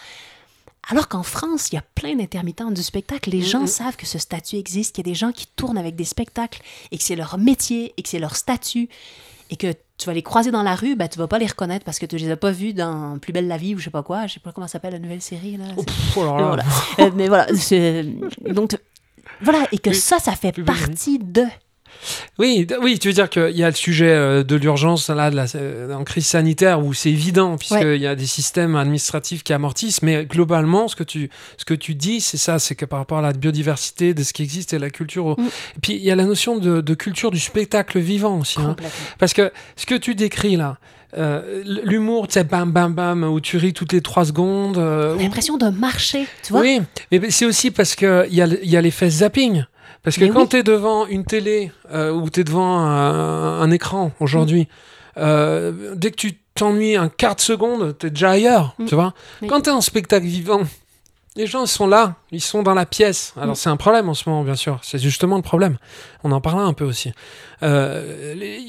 Alors qu'en France, il y a plein d'intermittents du spectacle. Les gens Mhm. savent que ce statut existe, qu'il y a des gens qui tournent avec des spectacles et que c'est leur métier et que c'est leur statut et que tu vas les croiser dans la rue, ben, tu vas pas les reconnaître parce que tu les as pas vus dans Plus belle la vie ou je sais pas quoi. Je sais pas comment s'appelle la nouvelle série. Là. Oh, pff, oh là voilà. Euh, mais voilà, donc voilà, et que Oui, ça, ça fait partie de. Oui, oui, tu veux dire qu'il y a le sujet euh, de l'urgence là, de la, euh, en crise sanitaire où c'est évident puisqu'il Ouais. y a des systèmes administratifs qui amortissent, mais globalement, ce que tu, ce que tu dis, c'est ça, c'est que par rapport à la biodiversité de ce qui existe et la culture. Mm. Et puis il y a la notion de, de culture du spectacle vivant aussi, hein. Parce que ce que tu décris là. euh, l'humour, tu sais, bam, bam, bam, où tu ris toutes les trois secondes. euh, où- L'impression de marcher, tu vois? oui, mais c'est aussi parce qu'il y a, y a l'effet zapping. Parce que Mais quand oui. tu es devant une télé euh, ou tu es devant un, un écran aujourd'hui, euh, dès que tu t'ennuies un quart de seconde, tu es déjà ailleurs, Mm. tu vois. Oui. Quand tu es en spectacle vivant, les gens ils sont là, ils sont dans la pièce. Alors Mm. c'est un problème en ce moment, bien sûr. C'est justement le problème. On en parlait un peu aussi. Euh, les-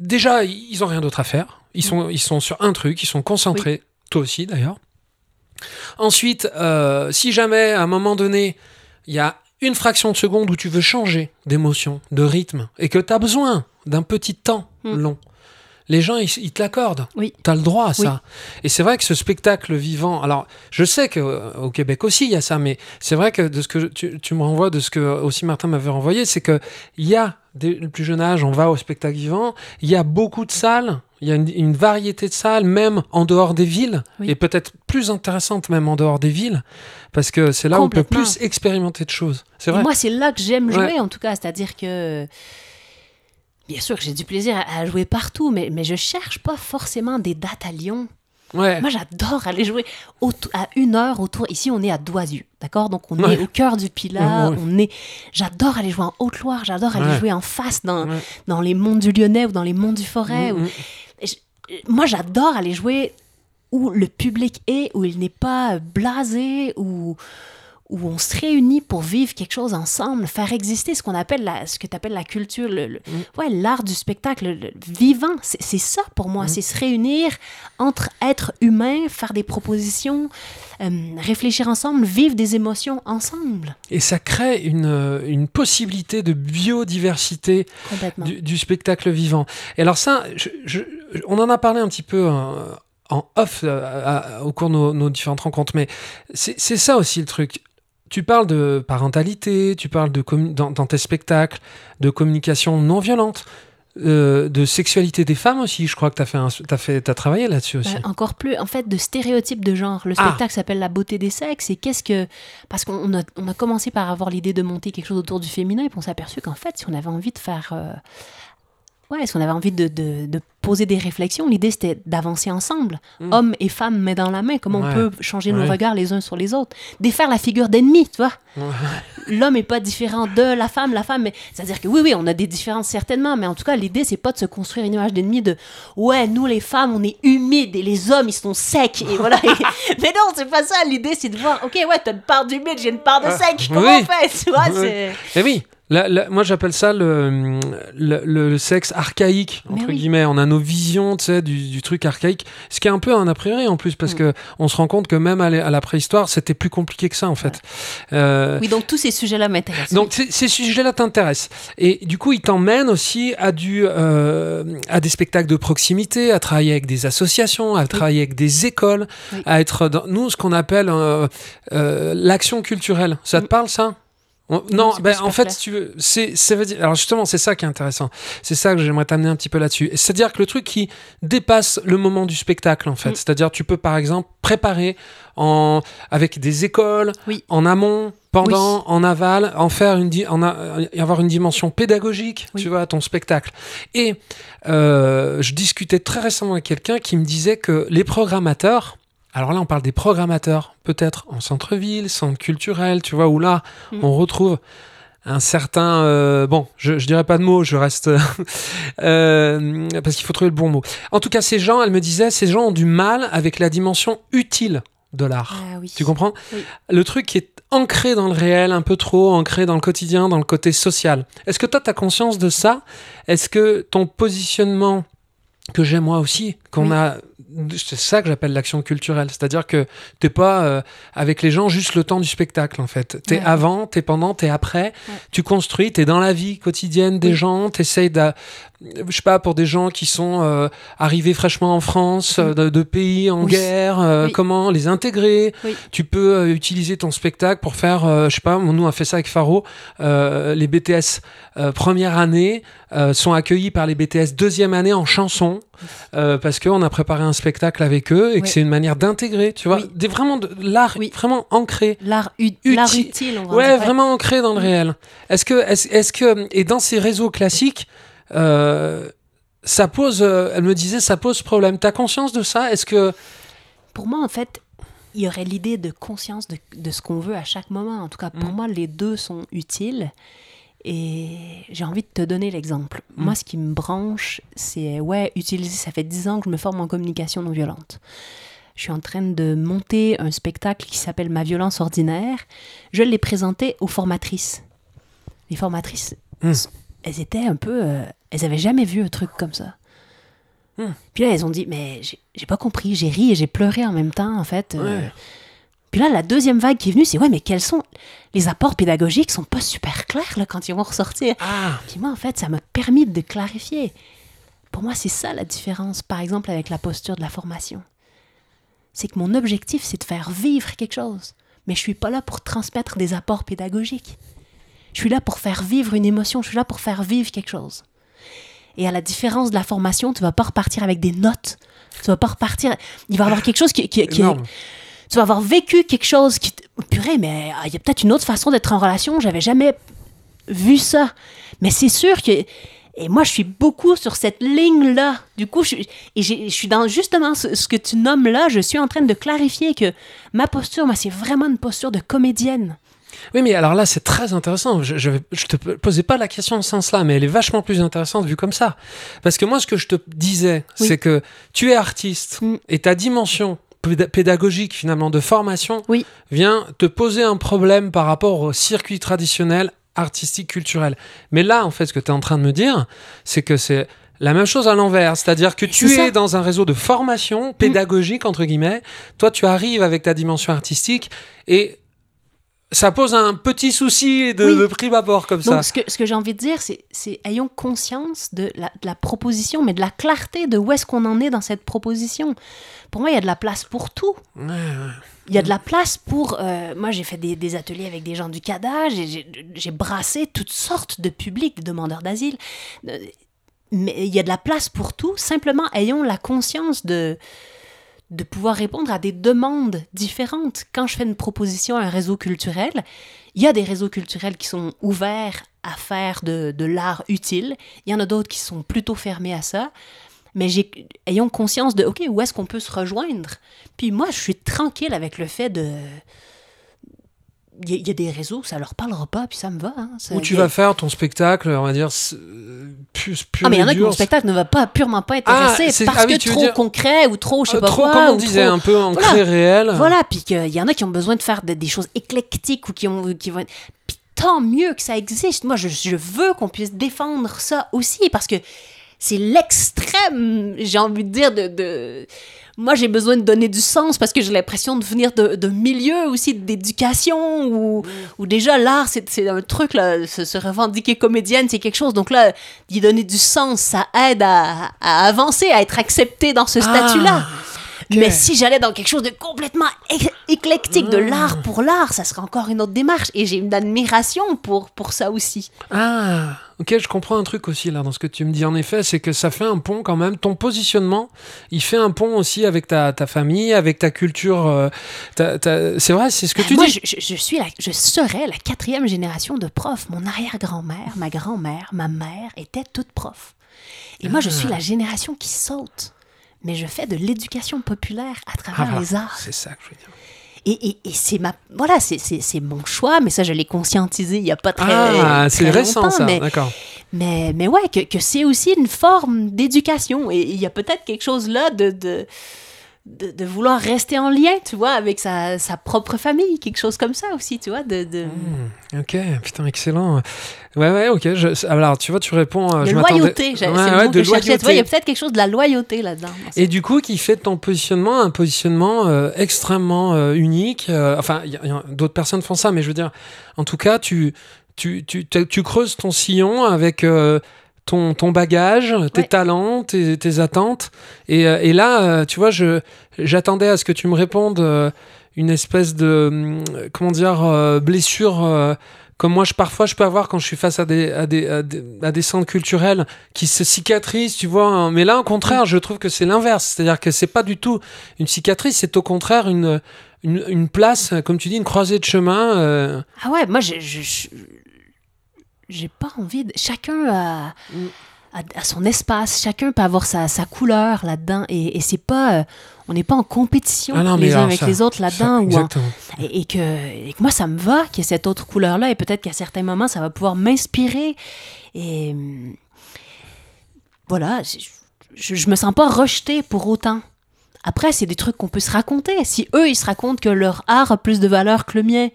déjà, ils ont rien d'autre à faire. Ils sont, ils sont sur un truc, ils sont concentrés. Toi aussi, d'ailleurs. Ensuite, euh, si jamais, à un moment donné, il y a une fraction de seconde où tu veux changer d'émotion, de rythme, et que tu as besoin d'un petit temps Mm. long, les gens, ils, ils te l'accordent. Oui. Tu as le droit à ça. Oui. Et c'est vrai que ce spectacle vivant, alors je sais qu'au Québec aussi il y a ça, mais c'est vrai que de ce que tu, tu me renvoies, de ce que aussi Martin m'avait renvoyé, c'est que il y a, dès le plus jeune âge, on va au spectacle vivant, il y a beaucoup de salles, il y a une, une variété de salles, même en dehors des villes, Oui. et peut-être plus intéressante même en dehors des villes, parce que c'est là où on peut plus expérimenter de choses. C'est Et vrai. moi, c'est là que j'aime jouer, Ouais. en tout cas. C'est-à-dire que. Bien sûr que j'ai du plaisir à, à jouer partout, mais, mais je cherche pas forcément des dates à Lyon. Ouais. Moi, j'adore aller jouer à une heure autour. Ici, on est à Doisieux, d'accord? Donc, on Ouais. est au cœur du Pilat. Ouais. On est. J'adore aller jouer en Haute-Loire. J'adore aller jouer en face dans, dans les monts du Lyonnais ou dans les monts du Forêt. Mm, ou- mm. Je- moi, j'adore aller jouer où le public est, où il n'est pas blasé, où, où on se réunit pour vivre quelque chose ensemble, faire exister ce qu'on appelle la, ce que tu appelles la culture, le, le- ouais, l'art du spectacle, le, le vivant. C'est ça pour moi, c'est se réunir entre êtres humains, faire des propositions, euh, réfléchir ensemble, vivre des émotions ensemble. Et ça crée une, une possibilité de biodiversité du, du spectacle vivant. Et alors ça, je- je- on en a parlé un petit peu euh, en off euh, à- au cours de nos, nos différentes rencontres, mais c'est ça aussi le truc. Tu parles de parentalité, tu parles de dans, dans tes spectacles, de communication non violente, euh, de sexualité des femmes aussi. Je crois que tu as, fait un- t'as fait, t'as travaillé là-dessus aussi. Euh, encore plus, en fait, de stéréotypes de genre. Le Ah. spectacle s'appelle La beauté des sexes. Et qu'est-ce que. Parce qu'on a, on a commencé par avoir l'idée de monter quelque chose autour du féminin, et puis on s'est aperçu qu'en fait, si on avait envie de faire. euh, Ouais, si on avait envie de, de- de poser des réflexions, l'idée c'était d'avancer ensemble, Mm. hommes et femmes, main dans la main, comment Ouais. on peut changer nos regards les uns sur les autres, défaire la figure d'ennemi, tu vois? Ouais. L'homme est pas différent de la femme, la femme, mais c'est-à-dire que oui, oui, on a des différences certainement, mais en tout cas, l'idée c'est pas de se construire une image d'ennemi de ouais, nous les femmes, on est humides et les hommes ils sont secs et voilà. mais non, c'est pas ça. L'idée c'est de voir, ok, ouais, t'as une part d'humide, j'ai une part de sec. Comment oui. on fait, tu vois Oui. c'est- Mais oui, moi j'appelle ça le, le, le- le sexe archaïque, entre oui. guillemets. On a nos visions tu sais, du, du truc archaïque, ce qui est un peu un a priori en plus, parce Mm. que on se rend compte que même à la, à la préhistoire, c'était plus compliqué que ça en fait. Euh, Oui, donc tous ces sujets-là m'intéressent. donc ces- ces sujets-là t'intéressent. Et du coup, ils t'emmènent aussi à, du, euh, à des spectacles de proximité, à travailler avec des associations, à travailler avec des écoles, à être dans, nous, ce qu'on appelle euh, euh, l'action culturelle. Ça te Mm. parle, ça? On- non, ben, en fait, clair. si tu veux, c'est, ça veut dire. Alors justement, c'est ça qui est intéressant. C'est ça que j'aimerais t'amener un petit peu là-dessus. C'est-à-dire que le truc qui dépasse le moment du spectacle, en fait. Mm. C'est-à-dire, tu peux par exemple préparer en avec des écoles, Oui. en amont, pendant, en aval, en faire une, di- en a- avoir une dimension pédagogique, Oui. tu vois, à ton spectacle. Et euh, je discutais très récemment avec quelqu'un qui me disait que les programmateurs, alors là on parle des programmateurs, peut-être en centre-ville, centre culturel, tu vois, où là Mm. on retrouve un certain... euh, bon, je, je dirais pas de mots, je reste... euh, parce qu'il faut trouver le bon mot. En tout cas, ces gens, elle me disait, ces gens ont du mal avec la dimension utile de l'art. Ah oui. Tu comprends Oui. Le truc qui est ancré dans le réel, un peu trop ancré dans le quotidien, dans le côté social. Est-ce que toi, tu as conscience de ça? Est-ce que ton positionnement, que j'ai moi aussi, qu'on Oui. a... C'est ça que j'appelle l'action culturelle. C'est-à-dire que t'es pas euh, avec les gens juste le temps du spectacle, en fait. T'es Ouais. avant, t'es pendant, t'es après. Ouais. Tu construis, t'es dans la vie quotidienne des Oui. gens, t'essayes de je sais pas, pour des gens qui sont euh, arrivés fraîchement en France, euh, de, de pays en Oui. guerre, euh, comment les intégrer? Tu peux utiliser ton spectacle pour faire, je sais pas, nous on a fait ça avec Faro, les BTS première année sont accueillis par les BTS deuxième année en chanson parce qu'on a préparé un spectacle avec eux et que c'est une manière d'intégrer, tu vois, Oui. des, vraiment de l'art Oui. vraiment ancré. L'art Uti- utile, on va Ouais, dire. vraiment ancré dans le réel. Est-ce que, est-ce, est-ce que, et dans ces réseaux classiques, euh, ça pose, euh, elle me disait, ça pose problème. T'as conscience de ça? Est-ce que, Pour moi, en fait, il y aurait l'idée de conscience de, de ce qu'on veut à chaque moment. En tout cas, pour Mm. moi, les deux sont utiles. Et j'ai envie de te donner l'exemple. Mm. Moi, ce qui me branche, c'est, ouais, utiliser, ça fait dix ans que je me forme en communication non violente. Je suis en train de monter un spectacle qui s'appelle Ma violence ordinaire. Je l'ai présenté aux formatrices. Les formatrices, Mm. elles étaient un peu... euh, elles avaient jamais vu un truc comme ça. Mm. Puis là, elles ont dit, mais j'ai- j'ai pas compris, j'ai ri et j'ai pleuré en même temps, en fait. Euh, Ouais. Puis là, la deuxième vague qui est venue, c'est, ouais, mais quels sont... Les apports pédagogiques sont pas super clairs, là, quand ils vont ressortir. ah, Puis moi, en fait, ça m'a permis de clarifier. Pour moi, c'est ça la différence, par exemple, avec la posture de la formation. C'est que mon objectif, c'est de faire vivre quelque chose. Mais je suis pas là pour transmettre des apports pédagogiques. Je suis là pour faire vivre une émotion, je suis là pour faire vivre quelque chose. Et à la différence de la formation, tu vas pas repartir avec des notes. Tu vas pas repartir. Il va y avoir quelque chose qui, qui. Tu vas avoir vécu quelque chose qui. Purée, mais ah, il y a peut-être une autre façon d'être en relation. J'avais jamais vu ça. Mais c'est sûr que Et moi, je suis beaucoup sur cette ligne-là. Du coup, je, et je suis dans justement ce, ce, que tu nommes là. Je suis en train de clarifier que ma posture, moi, c'est vraiment une posture de comédienne. Oui, mais alors là, c'est très intéressant. Je, je, je, te posais pas la question en ce sens-là, mais elle est vachement plus intéressante vue comme ça. Parce que moi, ce que je te disais, oui. c'est que tu es artiste mm. et ta dimension pédagogique finalement de formation oui. vient te poser un problème par rapport au circuit traditionnel artistique culturel. Mais là, en fait, ce que tu es en train de me dire, c'est que c'est la même chose à l'envers, c'est-à-dire que tu es ça. dans un réseau de formation pédagogique, mmh. entre guillemets, toi tu arrives avec ta dimension artistique et ça pose un petit souci de, oui. de prime abord comme Donc, ça. Ce que, ce que j'ai envie de dire, c'est ayons conscience de la, de la, proposition, mais de la clarté de où est-ce qu'on en est dans cette proposition. Pour moi, il y a de la place pour tout. Ouais, ouais. Il y a de la place pour... Euh, moi, j'ai fait des, des, ateliers avec des gens du CADA, j'ai brassé toutes sortes de publics, de demandeurs d'asile. Euh, mais il y a de la place pour tout. Simplement, ayons la conscience de de pouvoir répondre à des demandes différentes. Quand je fais une proposition à un réseau culturel, il y a des réseaux culturels qui sont ouverts à faire de, l'art utile. Il y en a d'autres qui sont plutôt fermés à ça. Mais ayons conscience de, OK, où est-ce qu'on peut se rejoindre? Puis moi, je suis tranquille avec le fait de il y, a des réseaux, ça leur parlera pas, puis ça me va. Hein, Où tu vas faire ton spectacle, on va dire, plus pur Ah, mais il y en a que mon spectacle ne va pas purement pas intéresser ah, parce ah, oui, que trop dire... concret ou trop, je sais euh, pas trop, quoi. comme on ou disait, trop... un peu ancré voilà. réel. Voilà, puis qu'il y en a qui ont besoin de faire des, des choses éclectiques ou qui, ont, qui vont. Puis tant mieux que ça existe. Moi, je, je veux qu'on puisse défendre ça aussi parce que c'est l'extrême, j'ai envie de dire, de... de moi, j'ai besoin de donner du sens parce que j'ai l'impression de venir de, de milieu aussi d'éducation où, mmh. où déjà l'art, c'est un truc, là, se, se, revendiquer comédienne, c'est quelque chose. Donc là, d'y donner du sens, ça aide à, à, avancer, à être accepté dans ce statut-là. Ah. Okay. Mais si j'allais dans quelque chose de complètement éclectique, de l'art pour l'art, ça serait encore une autre démarche. Et j'ai une admiration pour, pour ça aussi. Ah, ok, je comprends un truc aussi là dans ce que tu me dis. En effet, c'est que ça fait un pont quand même. Ton positionnement, il fait un pont aussi avec ta, ta famille, avec ta culture. Euh, c'est vrai, c'est ce que tu Moi, dis. Je, je, suis la, je serais la quatrième génération de profs. Mon arrière-grand-mère, ma grand-mère, ma mère étaient toutes profs. Et ah. moi, je suis la génération qui saute mais je fais de l'éducation populaire à travers ah, les arts. C'est ça que je veux dire. Et, et, et c'est ma voilà c'est mon choix mais ça je l'ai conscientisé il y a pas très ah c'est récent ça mais, d'accord mais mais ouais que, que c'est aussi une forme d'éducation et il y a peut-être quelque chose là de, de de, de, vouloir rester en lien, tu vois, avec sa, sa, propre famille, quelque chose comme ça aussi, tu vois. De, de... Mmh, ok, putain, excellent. Ouais, ouais, ok. Je, alors, tu vois, tu réponds. De je loyauté, ouais, c'est ouais, le mot de que je cherchais. Tu vois, il y a peut-être quelque chose de la loyauté là-dedans. Et du coup, qui fait de ton positionnement un positionnement euh, extrêmement euh, unique. Euh, enfin, d'autres personnes font ça, mais je veux dire, en tout cas, tu, tu, tu, tu, creuses ton sillon avec euh, ton, ton bagage, tes Ouais. talents, tes, tes attentes. Et, euh, et là, euh, tu vois, je, j'attendais à ce que tu me répondes euh, une espèce de, hum, comment dire, blessure. comme moi, je, parfois, je peux avoir quand je suis face à des, à des, à des, à des centres culturels qui se cicatrisent, tu vois. hein. Mais là, au contraire, je trouve que c'est l'inverse. C'est-à-dire que c'est pas du tout une cicatrice, c'est au contraire une, une, une place, comme tu dis, une croisée de chemin. euh, Ah ouais, moi, je, je, je- j'ai pas envie de... Chacun a, Mm. a, a son espace, chacun peut avoir sa, sa couleur là-dedans, et, et c'est pas... euh, on n'est pas en compétition Ah non, les uns avec ça- les autres là-dedans, en- et, et que, et que moi, ça me va qu'il y ait cette autre couleur-là, et peut-être qu'à certains moments, ça va pouvoir m'inspirer, et... hum, Voilà, je, je, je me sens pas rejetée pour autant. Après, c'est des trucs qu'on peut se raconter. Si eux, ils se racontent que leur art a plus de valeur que le mien,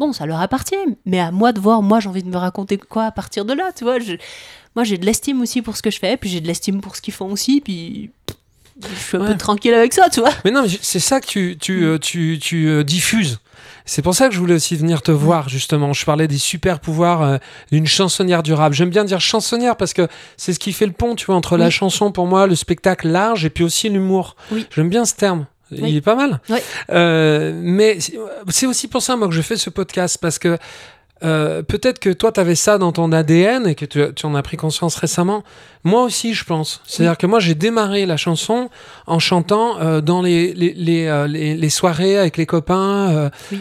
bon, ça leur appartient. Mais à moi de voir, moi, j'ai envie de me raconter quoi à partir de là, tu vois. Je- moi, j'ai de l'estime aussi pour ce que je fais, puis j'ai de l'estime pour ce qu'ils font aussi, puis je suis un Ouais. peu tranquille avec ça, tu vois. Mais non, mais c'est ça que tu, tu, euh, tu, tu euh, diffuses. C'est pour ça que je voulais aussi venir te voir, justement. Je parlais des super pouvoirs euh, d'une chansonnière durable. J'aime bien dire chansonnière parce que c'est ce qui fait le pont, tu vois, entre la chanson, pour moi, le spectacle large et puis aussi l'humour. Oui. J'aime bien ce terme. Il est pas mal. Oui. Euh, mais c'est- aussi pour ça, moi, que je fais ce podcast parce que euh, peut-être que toi, tu avais ça dans ton ADN et que tu, tu en as pris conscience récemment. Moi aussi, je pense. C'est-à-dire que moi, j'ai démarré la chanson en chantant euh, dans les, les, les, les- les soirées avec les copains. euh, Oui.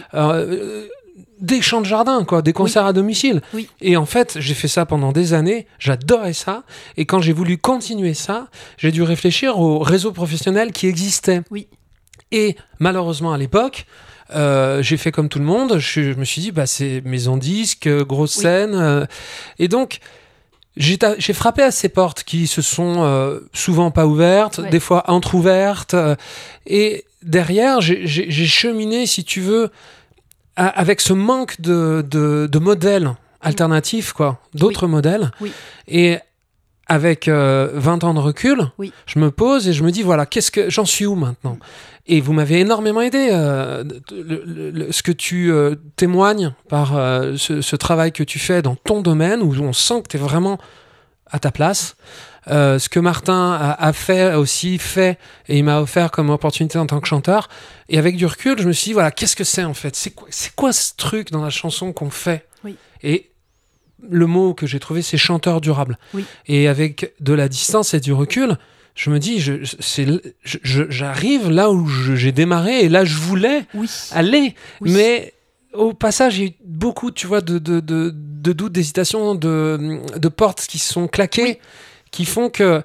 des chants de jardin, quoi, des concerts à domicile. Oui. Et en fait, j'ai fait ça pendant des années, j'adorais ça. Et quand j'ai voulu continuer ça, j'ai dû réfléchir au réseau professionnel qui existait. Oui. Et malheureusement, à l'époque, euh, j'ai fait comme tout le monde. Je, je me suis dit, bah, c'est maison disque, grosse Oui. scène. euh, et donc, j'ai frappé à ces portes qui se sont euh, souvent pas ouvertes, Ouais. des fois entrouvertes. et derrière, j'ai- cheminé, si tu veux, avec ce manque de, de, de modèles alternatifs, quoi, d'autres modèles. Oui. Et avec euh, 20 ans de recul, Oui. je me pose et je me dis, voilà, qu'est-ce que j'en suis où maintenant? Et vous m'avez énormément aidé. euh, le- le- le- ce que tu euh, témoignes par euh, ce, ce travail que tu fais dans ton domaine, où on sent que tu es vraiment à ta place. Ce que Martin a, a fait aussi fait et il m'a offert comme opportunité en tant que chanteur. Et avec du recul, je me suis dit voilà qu'est-ce que c'est en fait? C'est quoi, ce truc dans la chanson qu'on fait? Oui. Et le mot que j'ai trouvé c'est chanteur durable. Oui. Et avec de la distance et du recul, je me dis je, c'est, je- je- j'arrive là où j'ai démarré et là je voulais Oui. aller. Oui. Mais au passage, il y a eu beaucoup, tu vois, de, de, de, de doutes, d'hésitations, de, portes qui se sont claquées, qui font que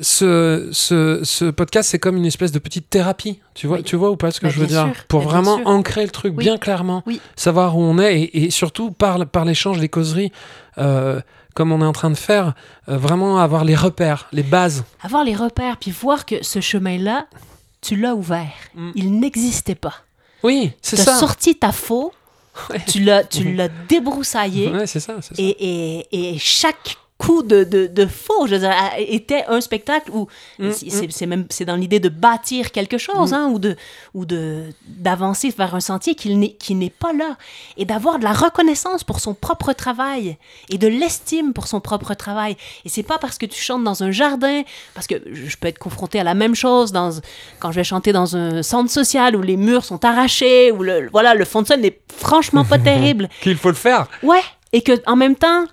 ce, ce, ce podcast, c'est comme une espèce de petite thérapie. Tu vois, Oui. tu vois ou pas ce que Bah, je veux dire sûr, Pour bah, vraiment ancrer le truc Oui. bien clairement, Oui. savoir où on est et, et surtout par, par l'échange, les causeries. euh, comme on est en train de faire, euh, vraiment avoir les repères, les bases. Avoir les repères, puis voir que ce chemin-là, tu l'as ouvert. Mm. Il n'existait pas. Oui, c'est Tu as ça. sorti ta faux, Ouais. tu l'as, débroussaillé, Ouais, c'est ça. c'est ça. et, et, et chaque coup de, de, de faux, je veux dire, a- était un spectacle où Mm, c'est, c'est- même c'est dans l'idée de bâtir quelque chose, Mm. hein, ou de ou de d'avancer vers un sentier qui n'est qui n'est pas là, et d'avoir de la reconnaissance pour son propre travail et de l'estime pour son propre travail. Et c'est pas parce que tu chantes dans un jardin, parce que je je peux être confronté à la même chose dans quand je vais chanter dans un centre social où les murs sont arrachés, où le voilà le fond de scène n'est franchement pas terrible. Qu'il faut le faire. Ouais, et que en même temps,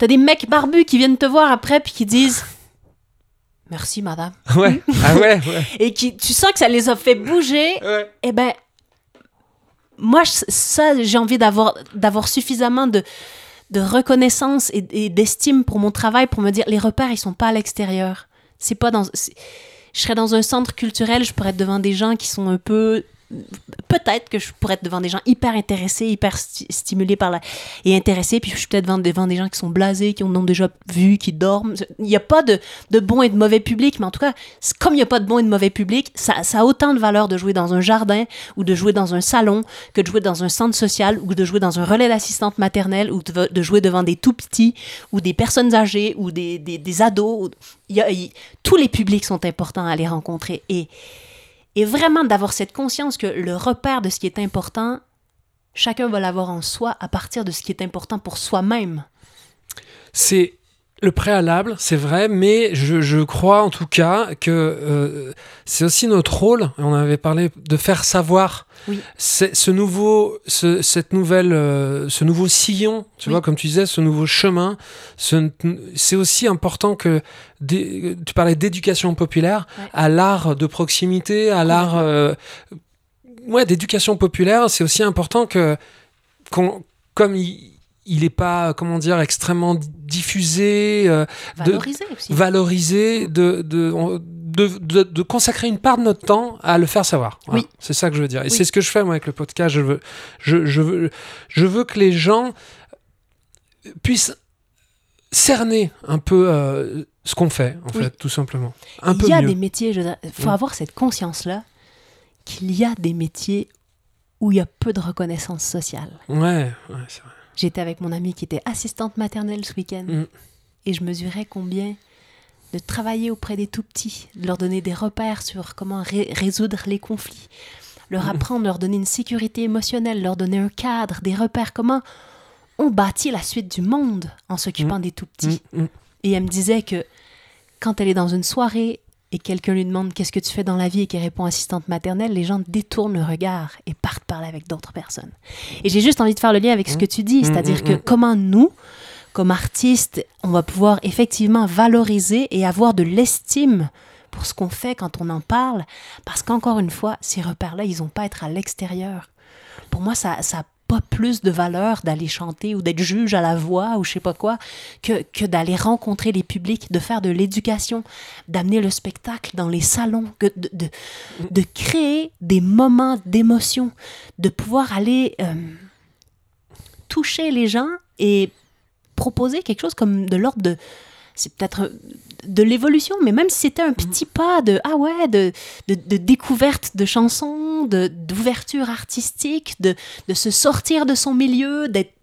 t'as des mecs barbus qui viennent te voir après puis qui disent merci madame Ouais. ah ouais, ouais. et qui tu sens que ça les a fait bouger. ouais. Eh ben moi ça j'ai envie d'avoir d'avoir suffisamment de de reconnaissance et, et d'estime pour mon travail pour me dire les repères ils sont pas à l'extérieur. C'est pas dans je serais dans un centre culturel, je pourrais être devant des gens qui sont un peu peut-être que je pourrais être devant des gens hyper intéressés, hyper sti- stimulés par la et intéressés, puis je suis peut-être devant, devant des gens qui sont blasés, qui ont déjà vu, qui dorment. Il n'y a pas de, de bon et de mauvais public, mais en tout cas, comme il n'y a pas de bon et de mauvais public, ça, a autant de valeur de jouer dans un jardin ou de jouer dans un salon que de jouer dans un centre social ou de jouer dans un relais d'assistante maternelle ou de, jouer devant des tout petits ou des personnes âgées ou des, des, ados. y a- tous les publics sont importants à les rencontrer et et vraiment d'avoir cette conscience que le repère de ce qui est important, chacun va l'avoir en soi à partir de ce qui est important pour soi-même. C'est le préalable, c'est vrai, mais je, je crois en tout cas que euh, c'est aussi notre rôle, on avait parlé de faire savoir Oui. ce nouveau, ce, cette nouvelle, euh, ce nouveau sillon, tu Oui. vois, comme tu disais, ce nouveau chemin. ce- C'est aussi important que tu parlais d'éducation populaire Ouais. à l'art de proximité, à l'art, euh, ouais, d'éducation populaire. C'est aussi important que, comme il, il est pas, comment dire, extrêmement diffusé. euh, de- Valoriser aussi. valoriser, de, de, de, de- de consacrer une part de notre temps à le faire savoir. Voilà. Oui. C'est ça que je veux dire. Et Oui. c'est ce que je fais moi avec le podcast. Je veux, je, je veux, je veux que les gens puissent cerner un peu euh, ce qu'on fait, en Oui. fait, tout simplement. Un il y a mieux. des métiers, il faut avoir cette conscience-là qu'il y a des métiers où il y a peu de reconnaissance sociale. Ouais, ouais, c'est vrai. J'étais avec mon amie qui était assistante maternelle ce week-end Mm. et je mesurais combien de travailler auprès des tout petits, de leur donner des repères sur comment ré- résoudre les conflits, leur Mm. apprendre, leur donner une sécurité émotionnelle, leur donner un cadre, des repères, comment on bâtit la suite du monde en s'occupant des tout petits. Mm, mm. Et elle me disait que quand elle est dans une soirée et quelqu'un lui demande qu'est-ce que tu fais dans la vie? Et qu'elle répond assistante maternelle, les gens détournent le regard et partent parler avec d'autres personnes. Et j'ai juste envie de faire le lien avec ce que tu dis, c'est-à-dire mm, que mm. comment nous, comme artistes, on va pouvoir effectivement valoriser et avoir de l'estime pour ce qu'on fait quand on en parle, parce qu'encore une fois, ces repères-là, ils n'ont pas à être à l'extérieur. Pour moi, ça, ça pas plus de valeur d'aller chanter ou d'être juge à la voix ou je sais pas quoi que, que d'aller rencontrer les publics, de faire de l'éducation, d'amener le spectacle dans les salons, que de, de, de créer des moments d'émotion, de pouvoir aller euh, toucher les gens et proposer quelque chose comme de l'ordre de c'est peut-être de l'évolution, mais même si c'était un petit pas de ah ouais de, de, de découverte de chansons, de d'ouverture artistique, de, de se sortir de son milieu, d'être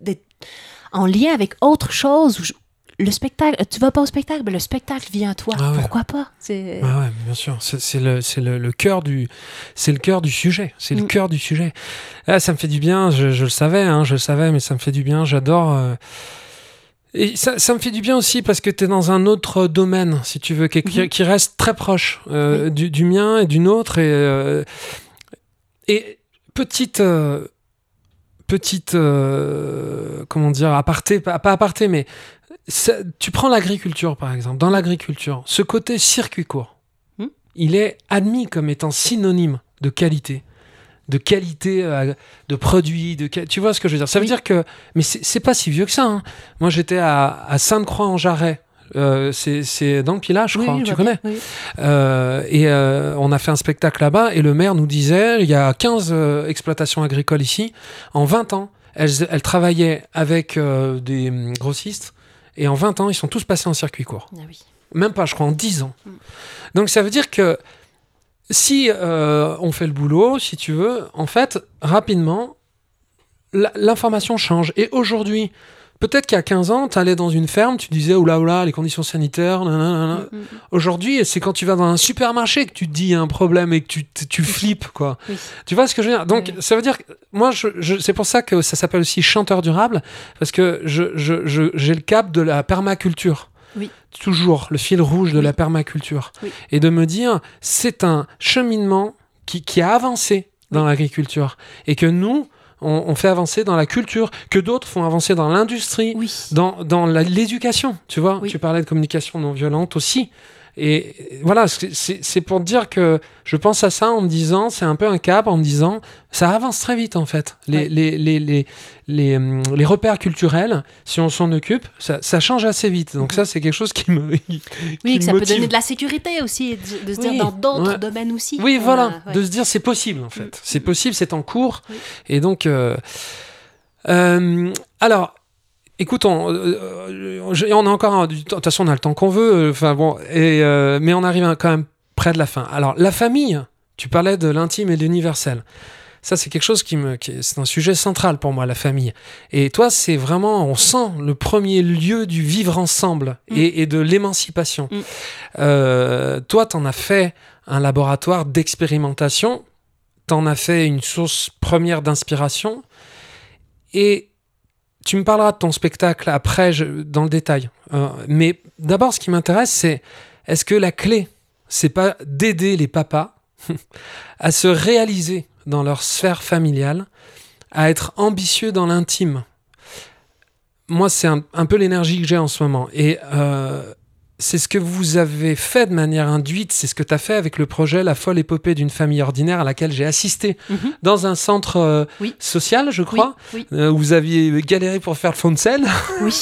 en lien avec autre chose. où je- le spectacle, tu vas pas au spectacle, mais le spectacle vient à toi. Ah ouais. Pourquoi pas? C'est ouais, bien sûr. C'est le, c'est le, le cœur du, c'est le cœur du sujet. C'est le Mm. cœur du sujet. Ah, ça me fait du bien. Je, je le savais, hein, je le savais, mais ça me fait du bien. J'adore. euh, Et ça, ça me fait du bien aussi parce que tu es dans un autre domaine, si tu veux, qui, qui- Mhm. qui reste très proche euh, Oui. du, du mien et du nôtre. Et, euh, et petite, euh, petite, comment dire, aparté, pas, pas aparté, mais ça- tu prends l'agriculture par exemple. Dans l'agriculture, ce côté circuit court, Mhm. il est admis comme étant synonyme de qualité de qualité euh, de produits, de tu vois ce que je veux dire? Ça veut Oui. dire que, mais c'est pas si vieux que ça. hein. Moi, j'étais à, à Sainte-Croix-en-Jarret. Euh, c'est dans le Pilat, je crois. tu vois connais? oui. Euh, Et euh, on a fait un spectacle là-bas et le maire nous disait il y a 15 euh, exploitations agricoles ici. En 20 ans, elles, elles travaillaient avec des hum, grossistes et en 20 ans, ils sont tous passés en circuit court. Ah oui. Même pas, je crois, en 10 ans. Mm. Donc ça veut dire que si euh, on fait le boulot, si tu veux, en fait, rapidement, l'information change. Et aujourd'hui, peut-être qu'il y a 15 ans, tu allais dans une ferme, tu disais, oula, oula, les conditions sanitaires, nanana. Mm, mm, mm. Aujourd'hui, c'est quand tu vas dans un supermarché que tu te dis il y a un problème et que tu, tu flippes, quoi. Oui. Tu vois ce que je veux dire? Donc, Oui. ça veut dire que moi, je, je- c'est pour ça que ça s'appelle aussi chanteur durable, parce que je- j'ai le cap de la permaculture. Oui. Toujours le fil rouge de Oui. la permaculture. Oui. Et de me dire, c'est un cheminement qui, qui a avancé dans l'agriculture. Et que nous, on, on fait avancer dans la culture, que d'autres font avancer dans l'industrie, Oui. dans, dans l'éducation, tu vois. Oui. Tu parlais de communication non violente aussi. Et voilà, c'est- pour dire que je pense à ça en me disant, c'est un peu un cap en me disant, ça avance très vite en fait. Les, Ouais. les, les, les, les, hum, les repères culturels, si on s'en occupe, ça, ça change assez vite. Donc Mhm. ça, c'est quelque chose qui me... qui Oui, me que ça peut donner de la sécurité aussi, de, de se Oui, dire dans d'autres ouais. domaines aussi. Oui, voilà, a- ouais. de se dire c'est possible en fait. Mm. C'est possible, c'est en cours. Oui. Et donc, euh, euh, alors, écoute, on, euh, euh, on a encore un-. De toute façon, on a le temps qu'on veut. euh, Enfin bon, et, euh, mais on arrive à- quand même près de la fin. Alors, la famille, tu parlais de l'intime et de l'universel. Ça, c'est quelque chose qui me, qui c'est un sujet central pour moi, la famille. Et toi, c'est vraiment, on sent le premier lieu du vivre ensemble Mm. et, et de l'émancipation. Mm. Euh, toi, t'en as fait un laboratoire d'expérimentation, t'en as fait une source première d'inspiration, et tu me parleras de ton spectacle après, dans le détail. Euh, mais d'abord, ce qui m'intéresse, c'est est-ce que la clé, c'est pas d'aider les papas à se réaliser dans leur sphère familiale, à être ambitieux dans l'intime? Moi, c'est un, un peu l'énergie que j'ai en ce moment. Et euh, c'est ce que vous avez fait de manière induite, c'est ce que tu as fait avec le projet La folle épopée d'une famille ordinaire à laquelle j'ai assisté Mhm. dans un centre euh, Oui. social, je crois, oui, euh, où vous aviez galéré pour faire le fond de scène. oui.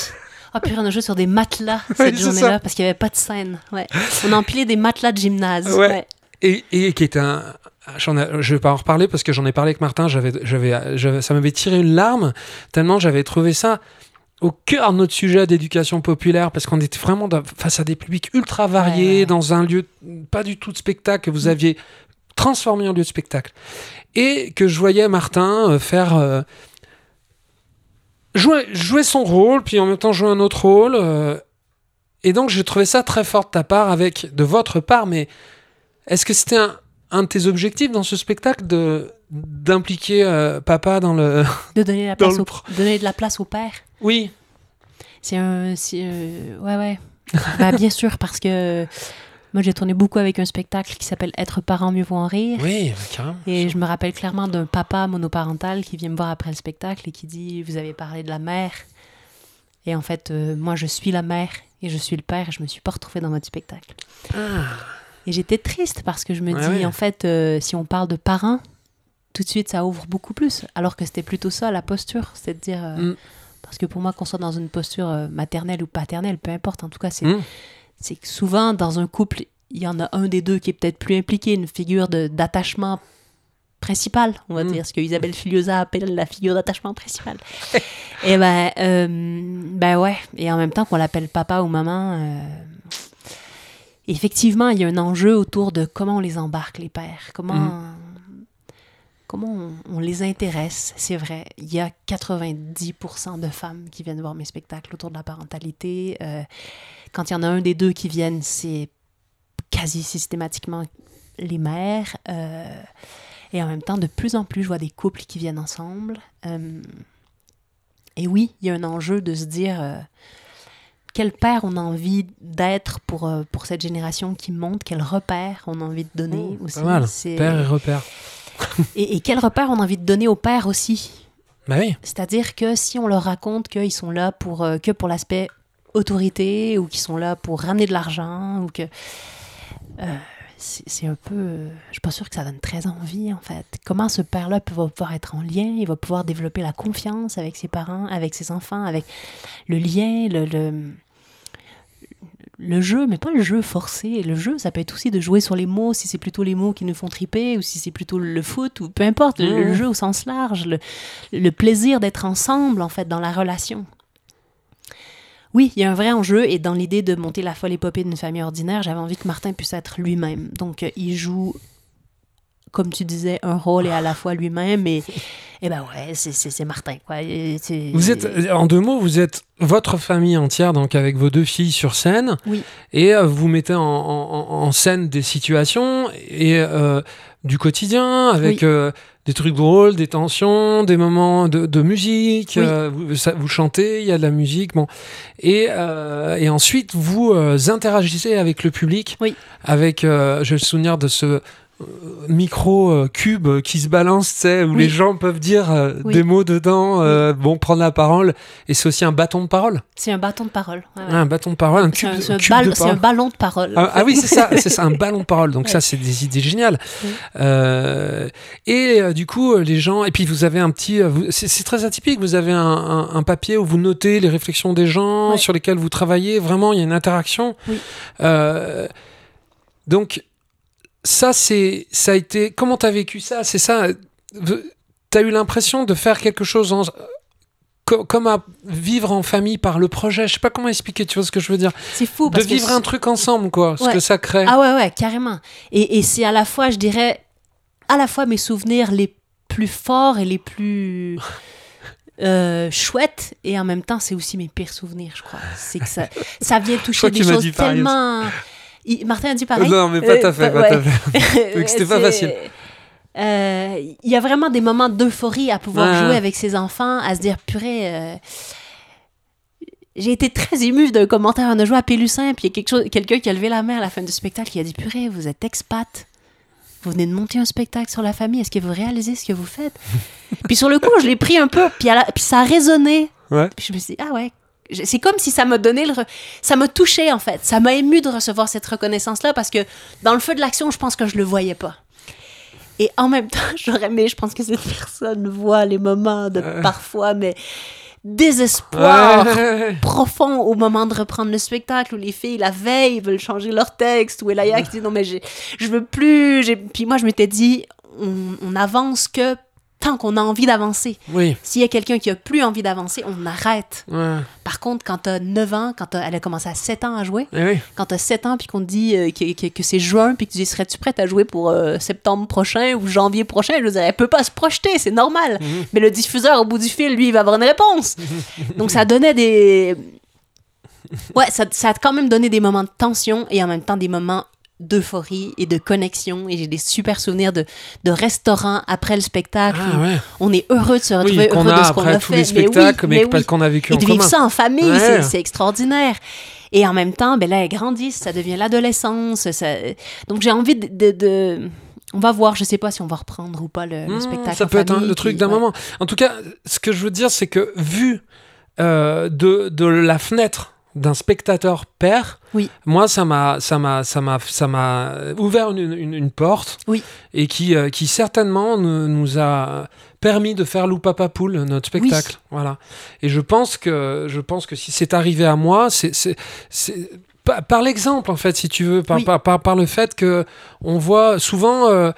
Ah, puis on a joué sur des matelas cette journée-là parce qu'il n'y avait pas de scène. Ouais. On a empilé des matelas de gymnase. Ouais. ouais. et, et qui était un. je vais pas en reparler parce que j'en ai parlé avec Martin, j'avais, j'avais, j'avais- ça m'avait tiré une larme tellement j'avais trouvé ça au cœur de notre sujet d'éducation populaire parce qu'on était vraiment face à des publics ultra variés Ouais, ouais. dans un lieu pas du tout de spectacle que vous Mm. aviez transformé en lieu de spectacle et que je voyais Martin euh, faire euh, jouer, jouer son rôle puis en même temps jouer un autre rôle euh, et donc j'ai trouvé ça très fort de ta part avec de votre part mais est-ce que c'était un, un de tes objectifs dans ce spectacle de d'impliquer euh, papa dans le De donner, la place au, donner de la place au père. oui C'est un. euh, ouais, ouais. bah, bien sûr, parce que moi, j'ai tourné beaucoup avec un spectacle qui s'appelle Être parent, mieux vaut en rire. oui carrément Et je me rappelle clairement d'un papa monoparental qui vient me voir après le spectacle et qui dit Vous avez parlé de la mère. Et en fait, euh, moi, je suis la mère et je suis le père et je me suis pas retrouvée dans votre spectacle. Ah. Et j'étais triste parce que je me Ouais, dis ouais. En fait, euh, si on parle de parents, tout de suite, ça ouvre beaucoup plus. Alors que c'était plutôt ça, la posture. C'est de dire. euh, Mm. Parce que pour moi, qu'on soit dans une posture euh, maternelle ou paternelle, peu importe, en tout cas, c'est Mm. c'est que souvent, dans un couple, il y en a un des deux qui est peut-être plus impliqué, une figure d'attachement principal, on va Mm. dire, ce que Isabelle Filiosa appelle la figure d'attachement principal. Et ben, euh, ben ouais, et en même temps qu'on l'appelle papa ou maman, effectivement, il y a un enjeu autour de comment on les embarque, les pères, comment, comment on, on les intéresse, c'est vrai. Il y a 90% de femmes qui viennent voir mes spectacles autour de la parentalité. Euh, quand il y en a un des deux qui viennent, c'est quasi systématiquement les mères. Euh, et en même temps, de plus en plus, je vois des couples qui viennent ensemble. Euh, et oui, il y a un enjeu de se dire euh, quel père on a envie d'être pour, pour cette génération qui monte, quel repère on a envie de donner aussi. Pas mal. Père et repère. et, et quel repère on a envie de donner aux pères aussi. Bah oui. C'est-à-dire que si on leur raconte qu'ils sont là pour, euh, que pour l'aspect autorité ou qu'ils sont là pour ramener de l'argent ou que. euh, c'est un peu. euh, je suis pas sûre que ça donne très envie, en fait. Comment ce père-là va pouvoir être en lien? Il va pouvoir développer la confiance avec ses parents, avec ses enfants, avec le lien, le. le le jeu, mais pas le jeu forcé. Le jeu, ça peut être aussi de jouer sur les mots, si c'est plutôt les mots qui nous font triper, ou si c'est plutôt le foot, ou peu importe, le, le Mhm. jeu au sens large, le, le plaisir d'être ensemble, en fait, dans la relation. Oui, il y a un vrai enjeu, et dans l'idée de monter la folle épopée d'une famille ordinaire, j'avais envie que Martin puisse être lui-même. Donc, il joue, comme tu disais, un rôle et à la fois lui-même, et, et ben ouais, c'est- Martin, quoi. Et Vous êtes, en deux mots, vous êtes votre famille entière, donc avec vos deux filles sur scène, Oui. et euh, vous mettez en, en- en scène des situations et euh, du quotidien, avec Oui. euh, des trucs drôles, des tensions, des moments de, de musique. Oui. euh, vous, ça- vous chantez, il y a de la musique, bon, et, euh, et ensuite vous euh, interagissez avec le public, Oui. avec, euh, j'ai le souvenir de ce micro euh, cube qui se balance, tu sais, où Oui. les gens peuvent dire euh, Oui. des mots dedans, euh, bon, prendre la parole, et c'est aussi un bâton de parole. C'est un bâton de parole. ouais, ouais. Ah, un bâton de parole, un C'est cube, un, c'est un cube bal- de c'est un ballon de parole. Ah, ah oui, c'est ça, c'est ça, un ballon de parole. Donc ça, c'est des idées géniales. Euh, et du coup, les gens, et puis vous avez un petit, c'est très atypique. Vous avez un, un- papier où vous notez les réflexions des gens sur lesquels vous travaillez. Vraiment, il y a une interaction. Donc ça, c'est, ça a été. Comment t'as vécu ça? C'est ça. euh, T'as eu l'impression de faire quelque chose en co- comme à vivre en famille par le projet? Je sais pas comment expliquer. Tu vois ce que je veux dire? C'est fou De parce que vivre un truc ensemble, quoi. Ce que ça crée. Ah ouais, ouais, carrément. Et, et c'est à la fois, je dirais, à la fois mes souvenirs les plus forts et les plus euh, chouettes, et en même temps, c'est aussi mes pires souvenirs, je crois. C'est que ça, ça vient toucher des choses tellement... Il- Martin a dit pareil Non, mais pas Euh, tout à fait, pas à ouais. fait. c'était pas facile. euh, Il y a vraiment des moments d'euphorie à pouvoir Ouais. jouer avec ses enfants, à se dire, purée... euh, j'ai été très émue d'un commentaire. On a joué à Pélussin, puis il y a quelque chose- quelqu'un qui a levé la main à la fin du spectacle qui a dit Purée, vous êtes expat. Vous venez de monter un spectacle sur la famille. Est-ce que vous réalisez ce que vous faites? Puis sur le coup, je l'ai pris un peu, puis, à la- puis ça a résonné. Ouais. Puis je me suis dit Ah ouais. C'est comme si ça m'a donné le. re- Ça m'a touché, en fait. Ça m'a ému de recevoir cette reconnaissance-là parce que dans le feu de l'action, je pense que je le voyais pas. Et en même temps, j'aurais aimé, je pense que cette personne voit les moments de Euh. parfois, mais désespoir profond au moment de reprendre le spectacle où les filles la veille veulent changer leur texte où Elaya qui dit non mais je veux plus puis moi je m'étais dit on, on avance que tant qu'on a envie d'avancer Oui. s'il y a quelqu'un qui a plus envie d'avancer on arrête Ouais. par contre quand t'as 9 ans quand elle a commencé à 7 ans à jouer Eh oui. quand t'as 7 ans puis qu'on te dit euh, que, que- que c'est juin puis que tu dis serais-tu prête à jouer pour euh, septembre prochain ou janvier prochain? Je veux dire elle peut pas se projeter c'est normal Mhm. mais le diffuseur au bout du fil lui il va avoir une réponse donc ça donnait des ouais ça, ça a quand même donné des moments de tension et en même temps des moments d'euphorie et de connexion et j'ai des super souvenirs de, de restaurants après le spectacle Ah ouais. on est heureux de se retrouver Oui, heureux a de ce qu'on a tous fait les mais oui, spectacles, mais, oui. qu'on a vécu Et en de vivre ça en famille, Ouais. c'est- extraordinaire. Et en même temps, ben là, elles grandissent, ça devient l'adolescence. ça- Donc j'ai envie de, de- de- On va voir, je sais pas si on va reprendre ou pas le, le Mmh, spectacle. ça peut être un- le truc d'un ouais. moment. En tout cas, ce que je veux dire, c'est que vu euh, de, de la fenêtre, d'un spectateur père, Oui. moi ça m'a ça m'a ça m'a ça m'a ouvert une, une- une porte Oui. et qui euh, qui certainement nous, nous a permis de faire Lou Papa Poule notre spectacle. Voilà. Et je pense que je pense que si c'est arrivé à moi, c'est c'est c'est par, par l'exemple en fait si tu veux par par, par, par le fait que on voit souvent euh,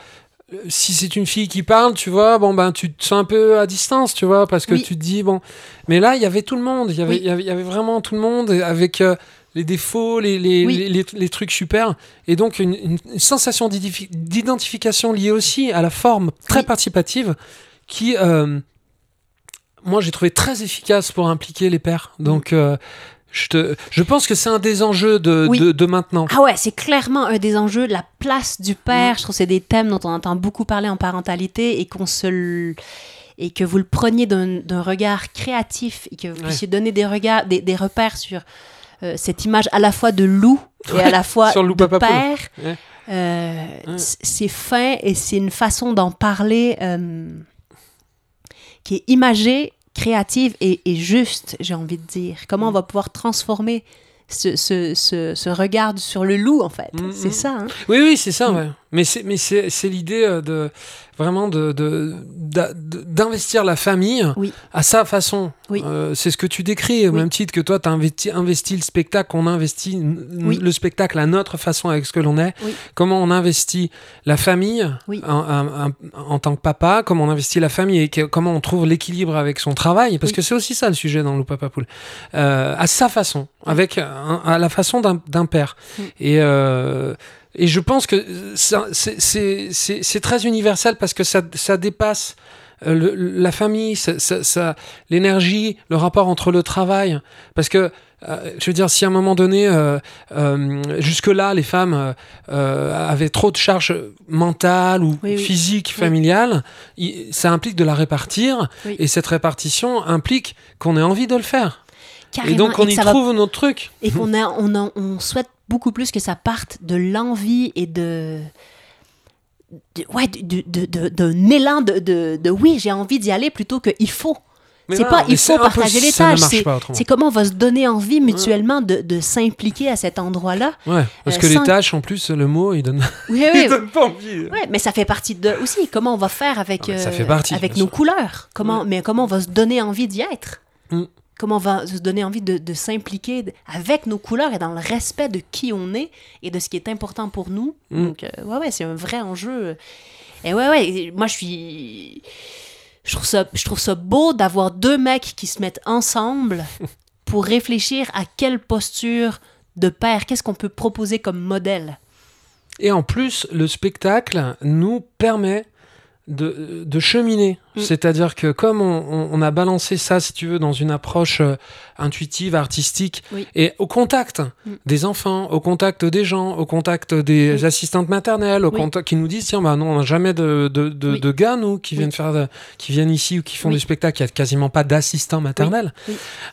si c'est une fille qui parle, tu vois, bon ben tu te sens un peu à distance, tu vois, parce que Oui. tu te dis bon, mais là il y avait tout le monde, il y avait Oui. il y avait, il y avait vraiment tout le monde avec euh, les défauts, les les, Oui. les, trucs super, et donc une, sensation d'identifi- d'identification liée aussi à la forme très participative qui euh, moi j'ai trouvé très efficace pour impliquer les pères. Donc euh, je te, je pense que c'est un des enjeux de, Oui. de, de maintenant. Ah ouais, c'est clairement un des enjeux, la place du père. Je trouve que c'est des thèmes dont on entend beaucoup parler en parentalité et qu'on se l- et que vous le preniez d'un regard créatif et que vous Ouais. puissiez donner des regards, des, des repères sur euh, cette image à la fois de loup et à la fois Sur le loup de papa père. Ouais. Euh, Ouais. C'est fin et c'est une façon d'en parler euh, qui est imagée, créative et, et juste, j'ai envie de dire. Comment on va pouvoir transformer ce, ce, ce, ce regard sur le loup, en fait. Mhm. C'est ça, hein? Oui, oui, c'est ça, Mm. ouais. Mais c'est, mais c'est, c'est l'idée euh, de vraiment de, de- d'a- de- d'investir la famille Oui. à sa façon. Oui. Euh, c'est ce que tu décris, au Oui. même titre que toi, tu as investi, investi le spectacle, on investit n- le spectacle à notre façon avec ce que l'on est. Oui. Comment on investit la famille Oui. en, en- en- en tant que papa, comment on investit la famille et que- comment on trouve l'équilibre avec son travail, parce que c'est aussi ça le sujet dans le Papa Poule. Euh, à sa façon, avec un- à la façon d'un, d'un père. Et, euh, et je pense que c'est, très universel parce que ça, ça dépasse euh, le- la famille, ça, ça- ça- l'énergie, le rapport entre le travail. Parce que, euh, je veux dire, si à un moment donné, euh, euh, jusque-là, les femmes avaient trop de charges mentales ou Oui, physiques, Oui. familiales, il- ça implique de la répartir. Et cette répartition implique qu'on ait envie de le faire. Carrément, et donc, on que y va- trouve notre truc. et qu'on a, on, a- on souhaite beaucoup plus que ça parte de l'envie et de, de- ouais, de- de- de- d'un élan de, de, de oui, j'ai envie d'y aller plutôt que il faut. Mais C'est pas il faut partager les tâches, c'est comment on va se donner envie mutuellement de, de s'impliquer à cet endroit-là. Ouais, parce Euh, que sans- les tâches, en plus, le mot, il donne, Oui, il oui, donne pas envie. Ouais, mais ça fait partie de aussi comment on va faire avec Ah, ça euh, fait partie, avec nos sûr. couleurs? Comment mais comment on va se donner envie d'y être? Mm. Comment on va se donner envie de, de s'impliquer avec nos couleurs et dans le respect de qui on est et de ce qui est important pour nous. Mm. Donc euh, ouais ouais, c'est un vrai enjeu. Et ouais ouais, moi je suis je trouve ça je trouve ça beau d'avoir deux mecs qui se mettent ensemble pour réfléchir à quelle posture de père, qu'est-ce qu'on peut proposer comme modèle. Et en plus, le spectacle nous permet de, de cheminer. Mm. C'est-à-dire que comme on, on- on a balancé ça, si tu veux, dans une approche euh, intuitive, artistique, Oui. et au contact Mm. des enfants, au contact des gens, au contact des Oui. assistantes maternelles, au Oui. contact qui nous disent tiens bah non on n'a jamais de, de, de, Oui. de gars nous qui viennent faire de- qui viennent ici ou qui font du spectacle, il y a quasiment pas d'assistants maternels.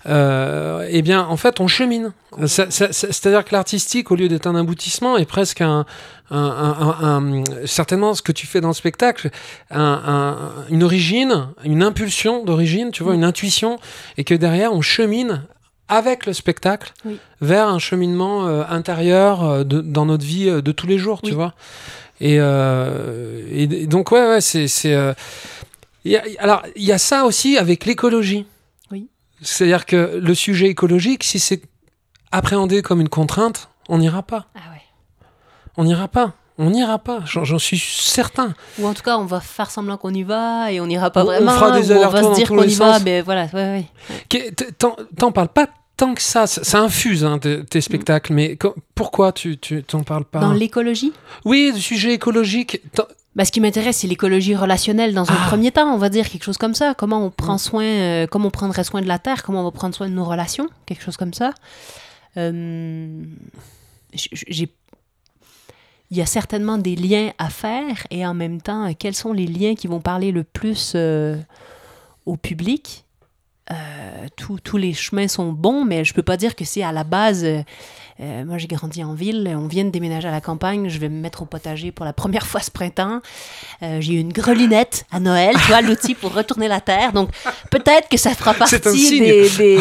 Euh, eh bien en fait on chemine. C'est-à-dire que l'artistique au lieu d'être un aboutissement est presque un, un- un- un- un- certainement ce que tu fais dans le spectacle, un- un- une origine, une impulsion d'origine, tu vois, une intuition, et que derrière on chemine avec le spectacle Oui. vers un cheminement euh, intérieur euh, de- dans notre vie euh, de tous les jours, tu vois. Et, et, et donc ouais, ouais c'est alors il y a ça aussi avec l'écologie. Oui. C'est-à-dire que le sujet écologique, si c'est appréhendé comme une contrainte, on n'ira pas. Ah ouais. On n'ira pas. On n'ira pas. J'en suis certain. Ou en tout cas, on va faire semblant qu'on y va et on n'ira pas On- on vraiment. fera des ou on va se dire qu'on y va, mais voilà, ouais, ouais. T'en parles pas tant que ça. Ça, ça infuse hein, tes, tes spectacles. Mais pourquoi tu t'en parles pas? Dans l'écologie? Oui, le sujet écologique. bah, Ce qui m'intéresse, c'est l'écologie relationnelle dans un Ah. premier temps, on va dire quelque chose comme ça. Comment on prend soin, euh, comment on prendrait soin de la Terre, comment on va prendre soin de nos relations, quelque chose comme ça. Euh, j'ai il y a certainement des liens à faire et en même temps, euh, quels sont les liens qui vont parler le plus euh, au public? Euh, tous- les chemins sont bons, mais je peux pas dire que c'est à la base euh, moi, j'ai grandi en ville. On vient de déménager à la campagne. Je vais me mettre au potager pour la première fois ce printemps. Euh, j'ai eu une grelinette à Noël, tu vois, l'outil pour retourner la terre. Donc, peut-être que ça fera partie des, des,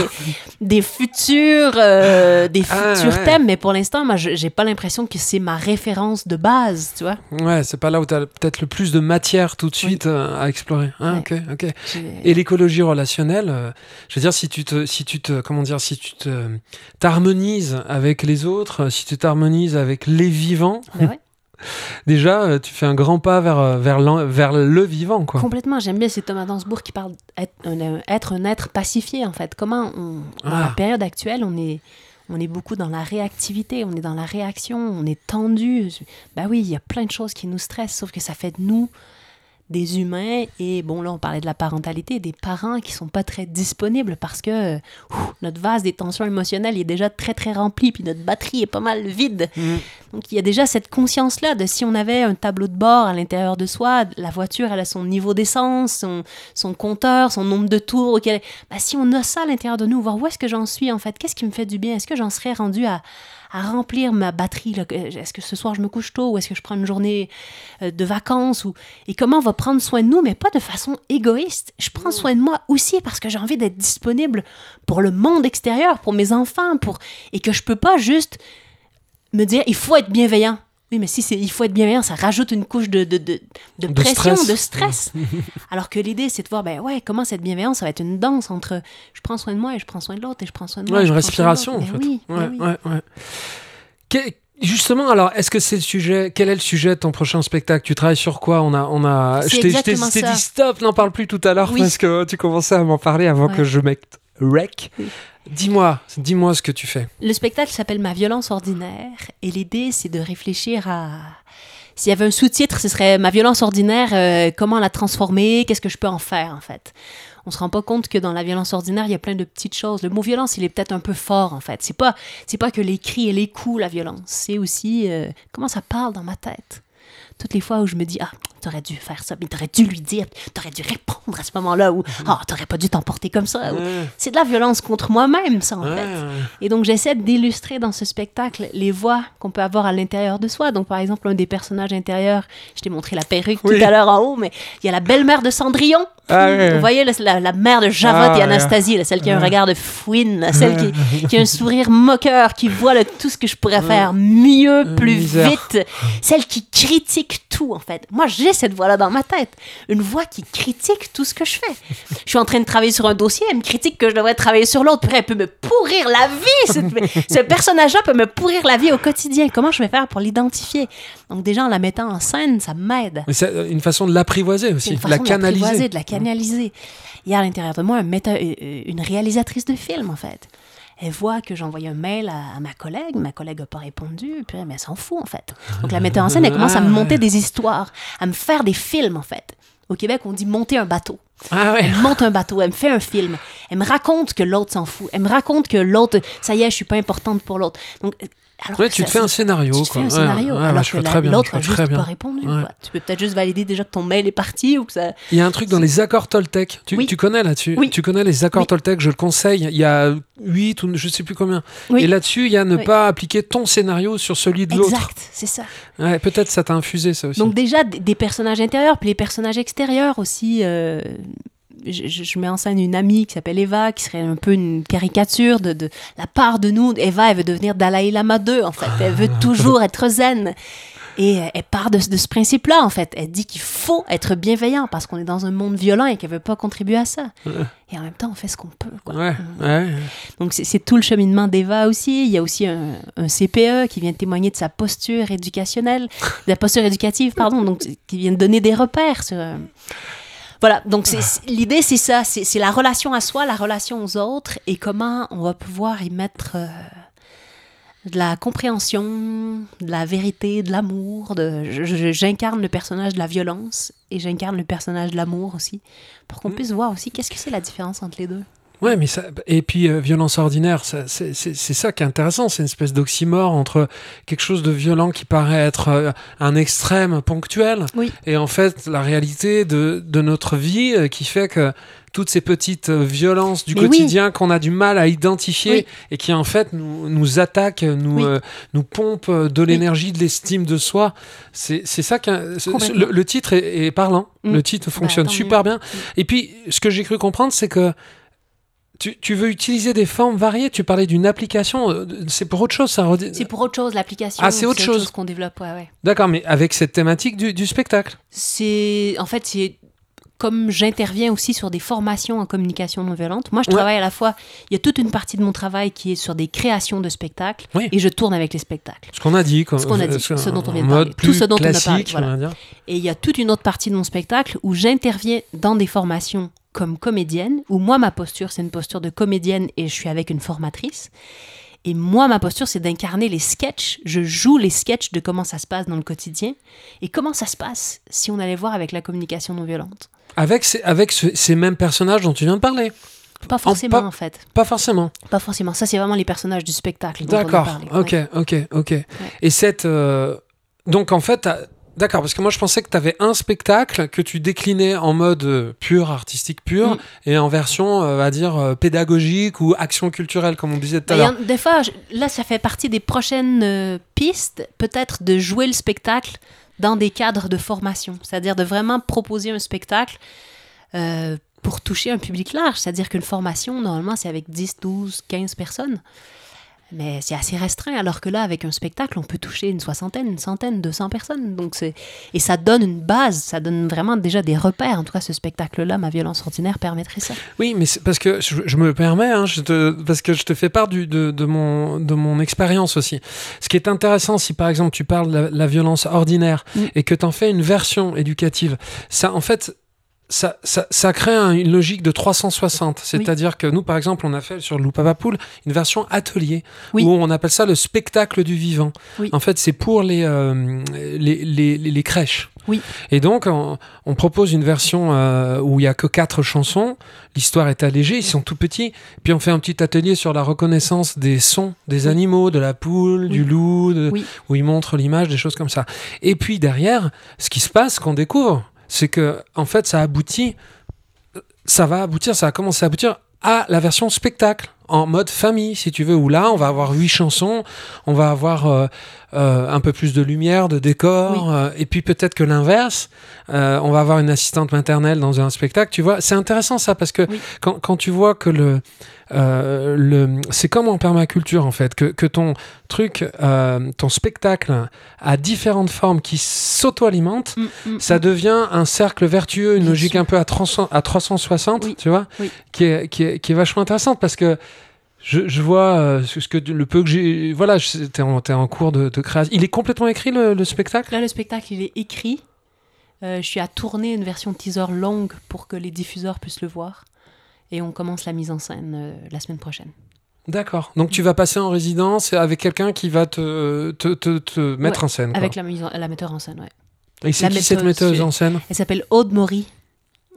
des futurs, euh, des Ah, futurs ouais. thèmes. Mais pour l'instant, moi, j'ai pas l'impression que c'est ma référence de base, tu vois. Ouais, c'est pas là où tu as peut-être le plus de matière tout de suite à explorer. Ah, Ouais. ok, ok. Et l'écologie relationnelle, je veux dire, si tu te, si tu te, comment dire, si tu te t'harmonises avec les autres, euh, si tu t'harmonises avec les vivants, Ben ouais. déjà, euh, tu fais un grand pas vers, euh, vers, le vivant, quoi. Complètement. J'aime bien, c'est Thomas Dansbourg qui parle d'être un, être un être pacifié, en fait. Comment, on, dans la Ah. période actuelle, on est, on est beaucoup dans la réactivité, on est dans la réaction, on est tendu. Ben oui, il y a plein de choses qui nous stressent, sauf que ça fait de nous des humains. Et bon, là, on parlait de la parentalité, des parents qui sont pas très disponibles parce que ouf, notre vase des tensions émotionnelles est déjà très, très rempli, puis notre batterie est pas mal vide. Mhm. Donc il y a déjà cette conscience-là de si on avait un tableau de bord à l'intérieur de soi, la voiture, elle a son niveau d'essence, son, son compteur, son nombre de tours. auquel- bah, si on a ça à l'intérieur de nous, voir où est-ce que j'en suis en fait, qu'est-ce qui me fait du bien, est-ce que j'en serais rendu à, à remplir ma batterie, que- est-ce que ce soir je me couche tôt ou est-ce que je prends une journée euh, de vacances ou... et comment on va prendre soin de nous, mais pas de façon égoïste. Je prends soin de moi aussi parce que j'ai envie d'être disponible pour le monde extérieur, pour mes enfants, pour et que je peux pas juste me dire il faut être bienveillant. Oui, mais si c'est il faut être bienveillant, ça rajoute une couche de, de, de, pression, stress. de stress. Alors que l'idée, c'est de voir, ben ouais, comment cette bienveillance, ça va être une danse entre je prends soin de moi et je prends soin de l'autre et je prends soin de moi. Ouais, une respiration, en l'autre. fait. Ben oui, ben ouais, oui. ouais, ouais. Que- Justement, alors, est-ce que c'est le sujet Quel est le sujet de ton prochain spectacle? Tu travailles sur quoi? On a, on a. Je t'ai- dit stop, n'en parle plus tout à l'heure Oui. parce que tu commençais à m'en parler avant Ouais. que je mette rec. Oui. Dis-moi, dis-moi ce que tu fais. Le spectacle s'appelle Ma violence ordinaire et l'idée, c'est de réfléchir à. S'il y avait un sous-titre, ce serait Ma violence ordinaire, euh, comment la transformer, qu'est-ce que je peux en faire en fait. On se rend pas compte que dans la violence ordinaire, il y a plein de petites choses. Le mot violence, il est peut-être un peu fort en fait. C'est pas, c'est pas que les cris et les coups, la violence. C'est aussi euh, comment ça parle dans ma tête. Toutes les fois où je me dis ah t'aurais dû faire ça, mais t'aurais dû lui dire, t'aurais dû répondre à ce moment-là ou ah t'aurais pas dû t'emporter comme ça. ou- C'est de la violence contre moi-même ça en fait. Et donc j'essaie d'illustrer dans ce spectacle les voix qu'on peut avoir à l'intérieur de soi. Donc par exemple, un des personnages intérieurs, je t'ai montré la perruque Oui. tout à l'heure en haut, mais il y a la belle-mère de Cendrillon. Ah. Vous voyez la, la- mère de Javotte Ah et. Anastasie, là, celle qui a un regard de fouine, celle qui, qui a un sourire moqueur, qui voit là, tout ce que je pourrais faire mieux, Euh, plus vite, celle qui critique tout en fait. Moi j'ai cette voix-là dans ma tête, une voix qui critique tout ce que je fais. Je suis en train de travailler sur un dossier, elle me critique que je devrais travailler sur l'autre, elle peut me pourrir la vie. Ce, ce personnage-là peut me pourrir la vie au quotidien. Comment je vais faire pour l'identifier? Donc déjà en la mettant en scène, ça m'aide. Mais c'est une façon de l'apprivoiser aussi, de la canaliser. de la canaliser. Il y a à l'intérieur de moi un metteur- euh, une réalisatrice de film, en fait. Elle voit que j'ai envoyé un mail à, à ma collègue, ma collègue n'a pas répondu, puis mais elle s'en fout, en fait. Donc la metteur en scène, elle commence à me monter des histoires, à me faire des films, en fait. Au Québec, on dit monter un bateau. Ah ouais. Elle monte un bateau, elle me fait un film. Elle me raconte que l'autre s'en fout. Elle me raconte que l'autre, ça y est, je suis pas importante pour l'autre. Donc, alors Ouais, tu te fais un scénario. tu te quoi. fais un scénario, ouais, ouais, alors je que vois la- très bien, l'autre a juste très bien. pas répondu. Ouais. quoi. Tu peux peut-être juste valider déjà que ton mail est parti ou que ça... Il y a un truc dans les accords Toltec. Tu, Oui. tu connais là-dessus? Oui. Tu connais les accords Oui. Toltec, je le conseille. Il y a 8 ou je sais plus combien. Et là-dessus, il y a ne pas appliquer ton scénario sur celui de l'autre. Exact, c'est ça. Peut-être ça t'a infusé ça aussi. Donc déjà, des personnages intérieurs, puis les personnages extérieurs aussi. euh, je, mets en scène une amie qui s'appelle Eva, qui serait un peu une caricature de, de la part de nous. Eva, elle veut devenir Dalai Lama 2, en fait. Elle veut toujours être zen. Et euh, elle part de, de ce principe-là, en fait. Elle dit qu'il faut être bienveillant parce qu'on est dans un monde violent et qu'elle veut pas contribuer à ça. Et en même temps, on fait ce qu'on peut. Quoi. ouais, ouais. Donc c'est tout le cheminement d'Eva aussi. Il y a aussi un, un CPE qui vient témoigner de sa posture éducationnelle, de la posture éducative, pardon, donc qui vient donner des repères sur. euh, Voilà, donc c'est- l'idée c'est ça, c'est la relation à soi, la relation aux autres et comment on va pouvoir y mettre euh, de la compréhension, de la vérité, de l'amour. J'incarne le personnage de la violence et j'incarne le personnage de l'amour aussi, pour qu'on puisse voir aussi qu'est-ce que c'est la différence entre les deux. Ouais, mais ça, et puis euh, violence ordinaire, c'est, ça qui est intéressant, c'est une espèce d'oxymore entre quelque chose de violent qui paraît être euh, un extrême ponctuel, Oui. et en fait la réalité de, de notre vie euh, qui fait que toutes ces petites violences du Mais oui. quotidien qu'on a du mal à identifier Oui. et qui en fait nous, nous attaquent, nous, Oui. euh, nous pompent de l'énergie, de l'estime de soi, c'est, c'est ça qui Complètement. le, le titre est, est parlant, Mm. le titre fonctionne tant mieux. super bien, et puis ce que j'ai cru comprendre c'est que tu, tu veux utiliser des formes variées? Tu parlais d'une application. euh, C'est pour autre chose, ça. C'est pour autre chose, l'application. Ah, c'est autre chose. qu'on développe, ouais, ouais. D'accord, mais avec cette thématique du, du spectacle? C'est en fait c'est comme j'interviens aussi sur des formations en communication non violente. Moi, je Ouais. travaille à la fois. Il y a toute une partie de mon travail qui est sur des créations de spectacles Oui. et je tourne avec les spectacles. Ce qu'on a dit. quoi. Ce qu'on a dit, Euh, ce dont on vient de parler. Tout ce dont on a parlé, voilà. on. Et il y a toute une autre partie de mon spectacle où j'interviens dans des formations comme comédienne, où moi, ma posture, c'est une posture de comédienne et je suis avec une formatrice. Et moi, ma posture, c'est d'incarner les sketchs. Je joue les sketchs de comment ça se passe dans le quotidien et comment ça se passe si on allait voir avec la communication non violente. Avec, ces, avec ce- ces mêmes personnages dont tu viens de parler. Pas forcément, pas- en fait. Pas forcément. Pas forcément. Ça, c'est vraiment les personnages du spectacle. D'accord. Ok, ok, ok. Et cette. euh, Donc en fait. D'accord, parce que moi je pensais que tu avais un spectacle que tu déclinais en mode euh, pur, artistique pur, Mm. et en version, euh, on va dire, euh, pédagogique ou action culturelle, comme on disait tout à l'heure. des fois, je- là, ça fait partie des prochaines euh, pistes, peut-être de jouer le spectacle dans des cadres de formation. C'est-à-dire de vraiment proposer un spectacle pour toucher un public large. C'est-à-dire qu'une formation, normalement, c'est avec 10, 12, 15 personnes. Mais c'est assez restreint, alors que là, avec un spectacle, on peut toucher une soixantaine, une centaine, 200 personnes. Donc c'est Et ça donne une base, ça donne vraiment déjà des repères. En tout cas, ce spectacle-là, Ma violence ordinaire, permettrait ça. Oui, mais c'est parce que je, je me permets, hein, je te, parce que je te fais part du, de, de mon, de mon expérience aussi. Ce qui est intéressant, si par exemple tu parles de la, la violence ordinaire Mm. et que tu en fais une version éducative, ça en fait. Ça, ça, ça crée un- une logique de 360. C'est-à-dire que nous, par exemple, on a fait sur le Loupapapoul une version atelier Oui. où on appelle ça le spectacle du vivant. Oui. En fait, c'est pour les, euh, les, les, crèches. Oui. Et donc, on, on propose une version euh, où il y a que quatre chansons. L'histoire est allégée, ils sont tout petits. Puis on fait un petit atelier sur la reconnaissance des sons des animaux, de la poule, du loup, de- où ils montrent l'image, des choses comme ça. Et puis derrière, ce qui se passe, qu'on découvre, c'est que en fait, ça aboutit, ça va aboutir, ça va commencer à aboutir à la version spectacle en mode famille, si tu veux, où là, on va avoir huit chansons, on va avoir euh, euh, un peu plus de lumière, de décor, Oui. euh, et puis peut-être que l'inverse, on va avoir une assistante maternelle dans un spectacle. Tu vois, c'est intéressant ça parce que Oui. quand, quand tu vois que le, le c'est comme en permaculture en fait, que, que ton truc, euh, ton spectacle a différentes formes qui s'auto-alimentent. Mm, mm, Ça devient un cercle vertueux, une logique sûr. un peu à, 300 à 360, Oui. tu vois, Oui. qui, est, qui, est, qui est vachement intéressante parce que je, je vois euh, ce que le peu que j'ai. Voilà, t'es en, en cours de, de création. Il est complètement écrit le, le spectacle? Là, le spectacle, il est écrit. Euh, je suis à tourner une version teaser longue pour que les diffuseurs puissent le voir. Et on commence la mise en scène euh, la semaine prochaine. D'accord. Donc tu vas passer en résidence avec quelqu'un qui va te, te, te, te mettre Ouais, en scène. quoi. Avec la, mise en- la metteur en scène, ouais. Et c'est qui cette metteuse, en scène? Elle s'appelle Aude Maury.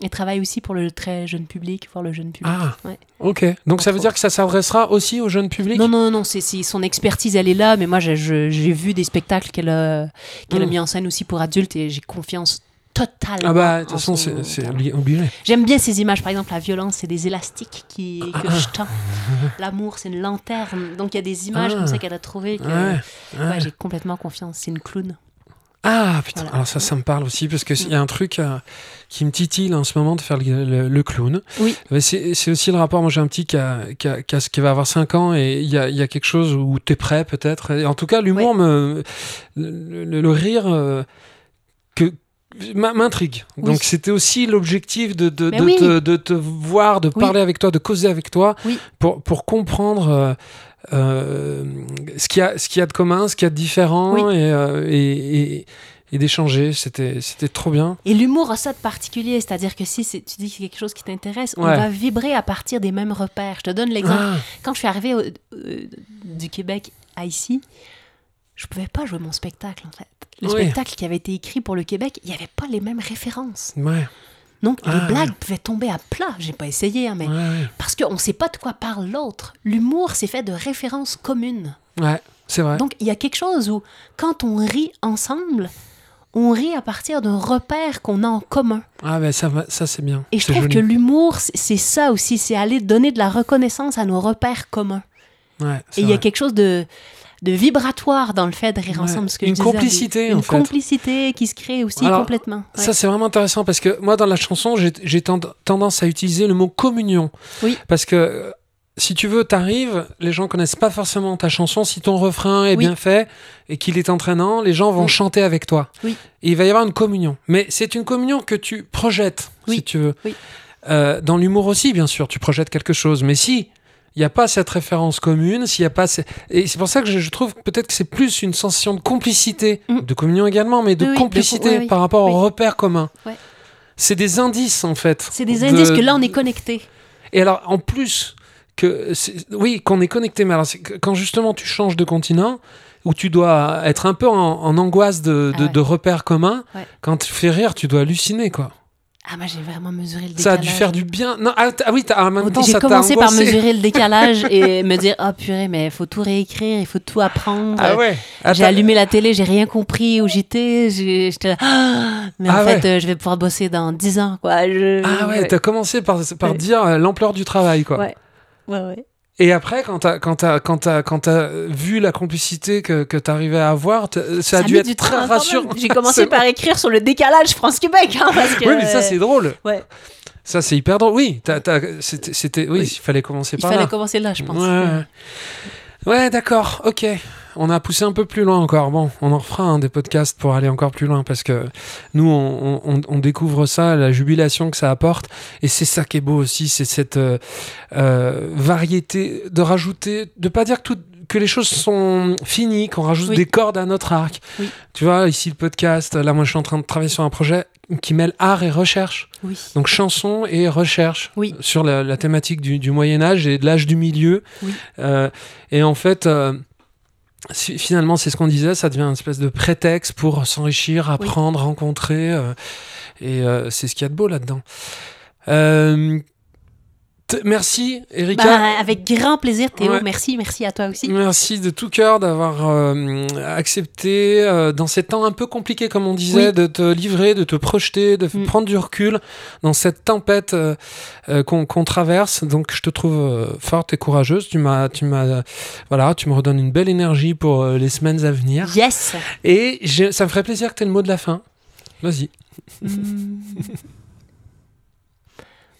Elle travaille aussi pour le très jeune public, pour le jeune public. Ah, Ouais. ok. Donc ça veut dire que ça s'adressera aussi au jeune public? Non, non, non, non, c'est c'est- son expertise, elle est là, mais moi, j'ai- vu des spectacles qu'elle a, qu'elle a Mm. mis en scène aussi pour adultes et j'ai confiance totale. Ah bah, de toute façon, c'est obligé. J'aime bien ces images, par exemple, la violence, c'est des élastiques qui, Ah, que je tends. L'amour, c'est une lanterne. Donc il y a des images Ah. comme ça qu'elle a trouvées. Que, Ouais, j'ai complètement confiance. C'est une clown. Ah putain, Voilà. alors ça, ça me parle aussi parce qu'il y a un truc euh, qui me titille en ce moment de faire le, le- le clown. Oui. C'est aussi le rapport. Moi, j'ai un petit qui, a, qui, a- qui a- qui va avoir 5 ans et il y a, il y a quelque chose où tu es prêt peut-être. En tout cas, l'humour me. Le, rire euh, que m'intrigue. Oui. Donc c'était aussi l'objectif de, de, Mais de oui. te, de te voir, de Oui. parler avec toi, de causer avec toi pour, pour comprendre. euh, euh, ce qu'il y a ce qu'il y a de commun, ce qu'il y a de différent et, euh, et, et- et d'échanger. C'était c'était trop bien. Et l'humour a ça de particulier, c'est-à-dire que si c'est- tu dis que c'est quelque chose qui t'intéresse, on va vibrer à partir des mêmes repères. Je te donne l'exemple. Ah, Quand je suis arrivée au- du Québec à ici, je pouvais pas jouer mon spectacle en fait. Le Oui. spectacle qui avait été écrit pour le Québec, il n'y avait pas les mêmes références. ouais. Donc Ah, les ouais. blagues pouvaient tomber à plat. J'ai pas essayé, hein, mais Ouais, parce qu'on ne sait pas de quoi parle l'autre. L'humour, c'est fait de références communes. Ouais, c'est vrai. Donc il y a quelque chose où, quand on rit ensemble, on rit à partir d'un repère qu'on a en commun. Ah, ben ça, ça c'est bien. Et je trouve joli. que l'humour, c'est- ça aussi, c'est aller donner de la reconnaissance à nos repères communs. Ouais, Et il y a quelque chose de, de vibratoire dans le fait de rire Ouais, ensemble. Ce que une je disais, complicité, Une en fait. complicité qui se crée aussi Alors, complètement. Ouais. Ça, c'est vraiment intéressant parce que moi, dans la chanson, j'ai j'ai tend- tendance à utiliser le mot communion. Oui. Parce que euh, si tu veux, t'arrives, les gens connaissent pas forcément ta chanson. Si ton refrain est Oui. bien fait et qu'il est entraînant, les gens vont Oui. chanter avec toi. Oui. Et il va y avoir une communion. Mais c'est une communion que tu projettes, si tu veux. Oui. Euh, dans l'humour aussi, bien sûr, tu projettes quelque chose. Mais si il n'y a pas cette référence commune, s'il y a pas... Et c'est pour ça que je, je trouve peut-être que c'est plus une sensation de complicité, Mm. de communion également, mais de Oui, oui, de- complicité oui, oui. par rapport aux repères communs. Ouais. C'est des indices, en fait. C'est des de- indices que là, on est connecté. Et alors, en plus, que oui, qu'on est connecté, mais alors, quand justement tu changes de continent, où tu dois être un peu en, en angoisse de, Ah ouais. de repères communs, Ouais. quand tu fais rire, tu dois halluciner, quoi. Ah, moi, j'ai vraiment mesuré le Ça a décalage. dû faire du bien. Non, ah, ah oui, t'as- en même temps, J'ai ça t'a commencé par mesurer le décalage et me dire Ah purée, mais il faut tout réécrire, il faut tout apprendre. Ah ouais. J'ai allumé la télé, j'ai rien compris où j'étais. j'ai- J'étais là, Ah mais en Ah fait, ouais. euh, je vais pouvoir bosser dans 10 ans. Quoi. Je- Ah ouais, t'as commencé par, par Ouais. dire euh, l'ampleur du travail, quoi. Ouais. Ouais, ouais. Et après, quand t'as, quand t'as, quand t'as, quand t'as vu la complicité que, que t'arrivais à avoir, t'as- ça, a dû être très rassurant. J'ai commencé par écrire sur le décalage France-Québec. Hein, Oui, mais ça, c'est drôle. Ouais. Ça, c'est hyper drôle. Oui, c'était, oui, Oui. il fallait commencer Il par fallait là. commencer là, je pense. Ouais, ouais. Ouais, d'accord, ok. On a poussé un peu plus loin encore. Bon, on en refera un des podcasts pour aller encore plus loin parce que nous, on, on- on découvre ça, la jubilation que ça apporte. Et c'est ça qui est beau aussi, c'est cette euh, euh, variété de rajouter, de pas dire que, tout- que les choses sont finies, qu'on rajoute Oui. des cordes à notre arc. Oui. Tu vois, ici le podcast, là, moi, je suis en train de travailler sur un projet qui mêle art et recherche. Oui. Donc chanson et recherche Oui. sur la, la thématique du, du Moyen Âge et de l'âge du milieu. Oui. Euh, et en fait, euh, finalement, c'est ce qu'on disait, ça devient une espèce de prétexte pour s'enrichir, apprendre, rencontrer. euh, et euh, c'est ce qu'il y a de beau là-dedans. Euh, merci, Erika. Bah, avec grand plaisir, Théo. Ouais. Merci, merci à toi aussi. Merci de tout cœur d'avoir euh, accepté, euh, dans ces temps un peu compliqués, comme on disait, Oui. de te livrer, de te projeter, de Mm. prendre du recul dans cette tempête euh, qu'on traverse. Donc, je te trouve forte et courageuse. Tu m'as, tu m'as, voilà, tu me redonnes une belle énergie pour les semaines à venir. Yes. Et ça me ferait plaisir que tu aies le mot de la fin. Vas-y. Hmm.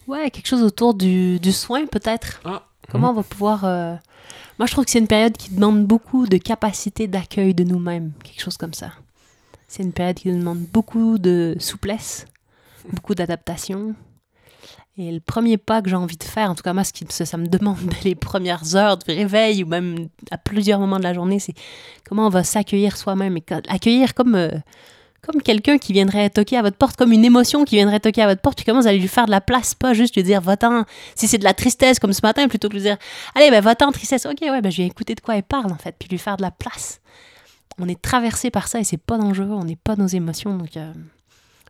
Ouais, quelque chose autour du, du soin, peut-être. Ah. Comment on va pouvoir. euh, Moi, je trouve que c'est une période qui demande beaucoup de capacité d'accueil de nous-mêmes, quelque chose comme ça. C'est une période qui nous demande beaucoup de souplesse, beaucoup d'adaptation. Et le premier pas que j'ai envie de faire, en tout cas moi, ce qui, ça, ça me demande les premières heures de réveil ou même à plusieurs moments de la journée, c'est comment on va s'accueillir soi-même et accueillir comme euh, comme quelqu'un qui viendrait toquer à votre porte, comme une émotion qui viendrait toquer à votre porte, tu commences à lui faire de la place, pas juste lui dire va-t'en. Si c'est de la tristesse comme ce matin, plutôt que lui dire allez, ben va-t'en, tristesse. Ok, ouais, ben je vais écouter de quoi elle parle en fait, puis lui faire de la place. On est traversé par ça et c'est pas dangereux, on n'est pas nos émotions. Donc euh,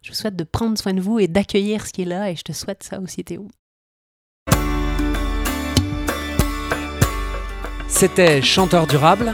je vous souhaite de prendre soin de vous et d'accueillir ce qui est là et je te souhaite ça aussi, Théo. C'était Chanteur Durable.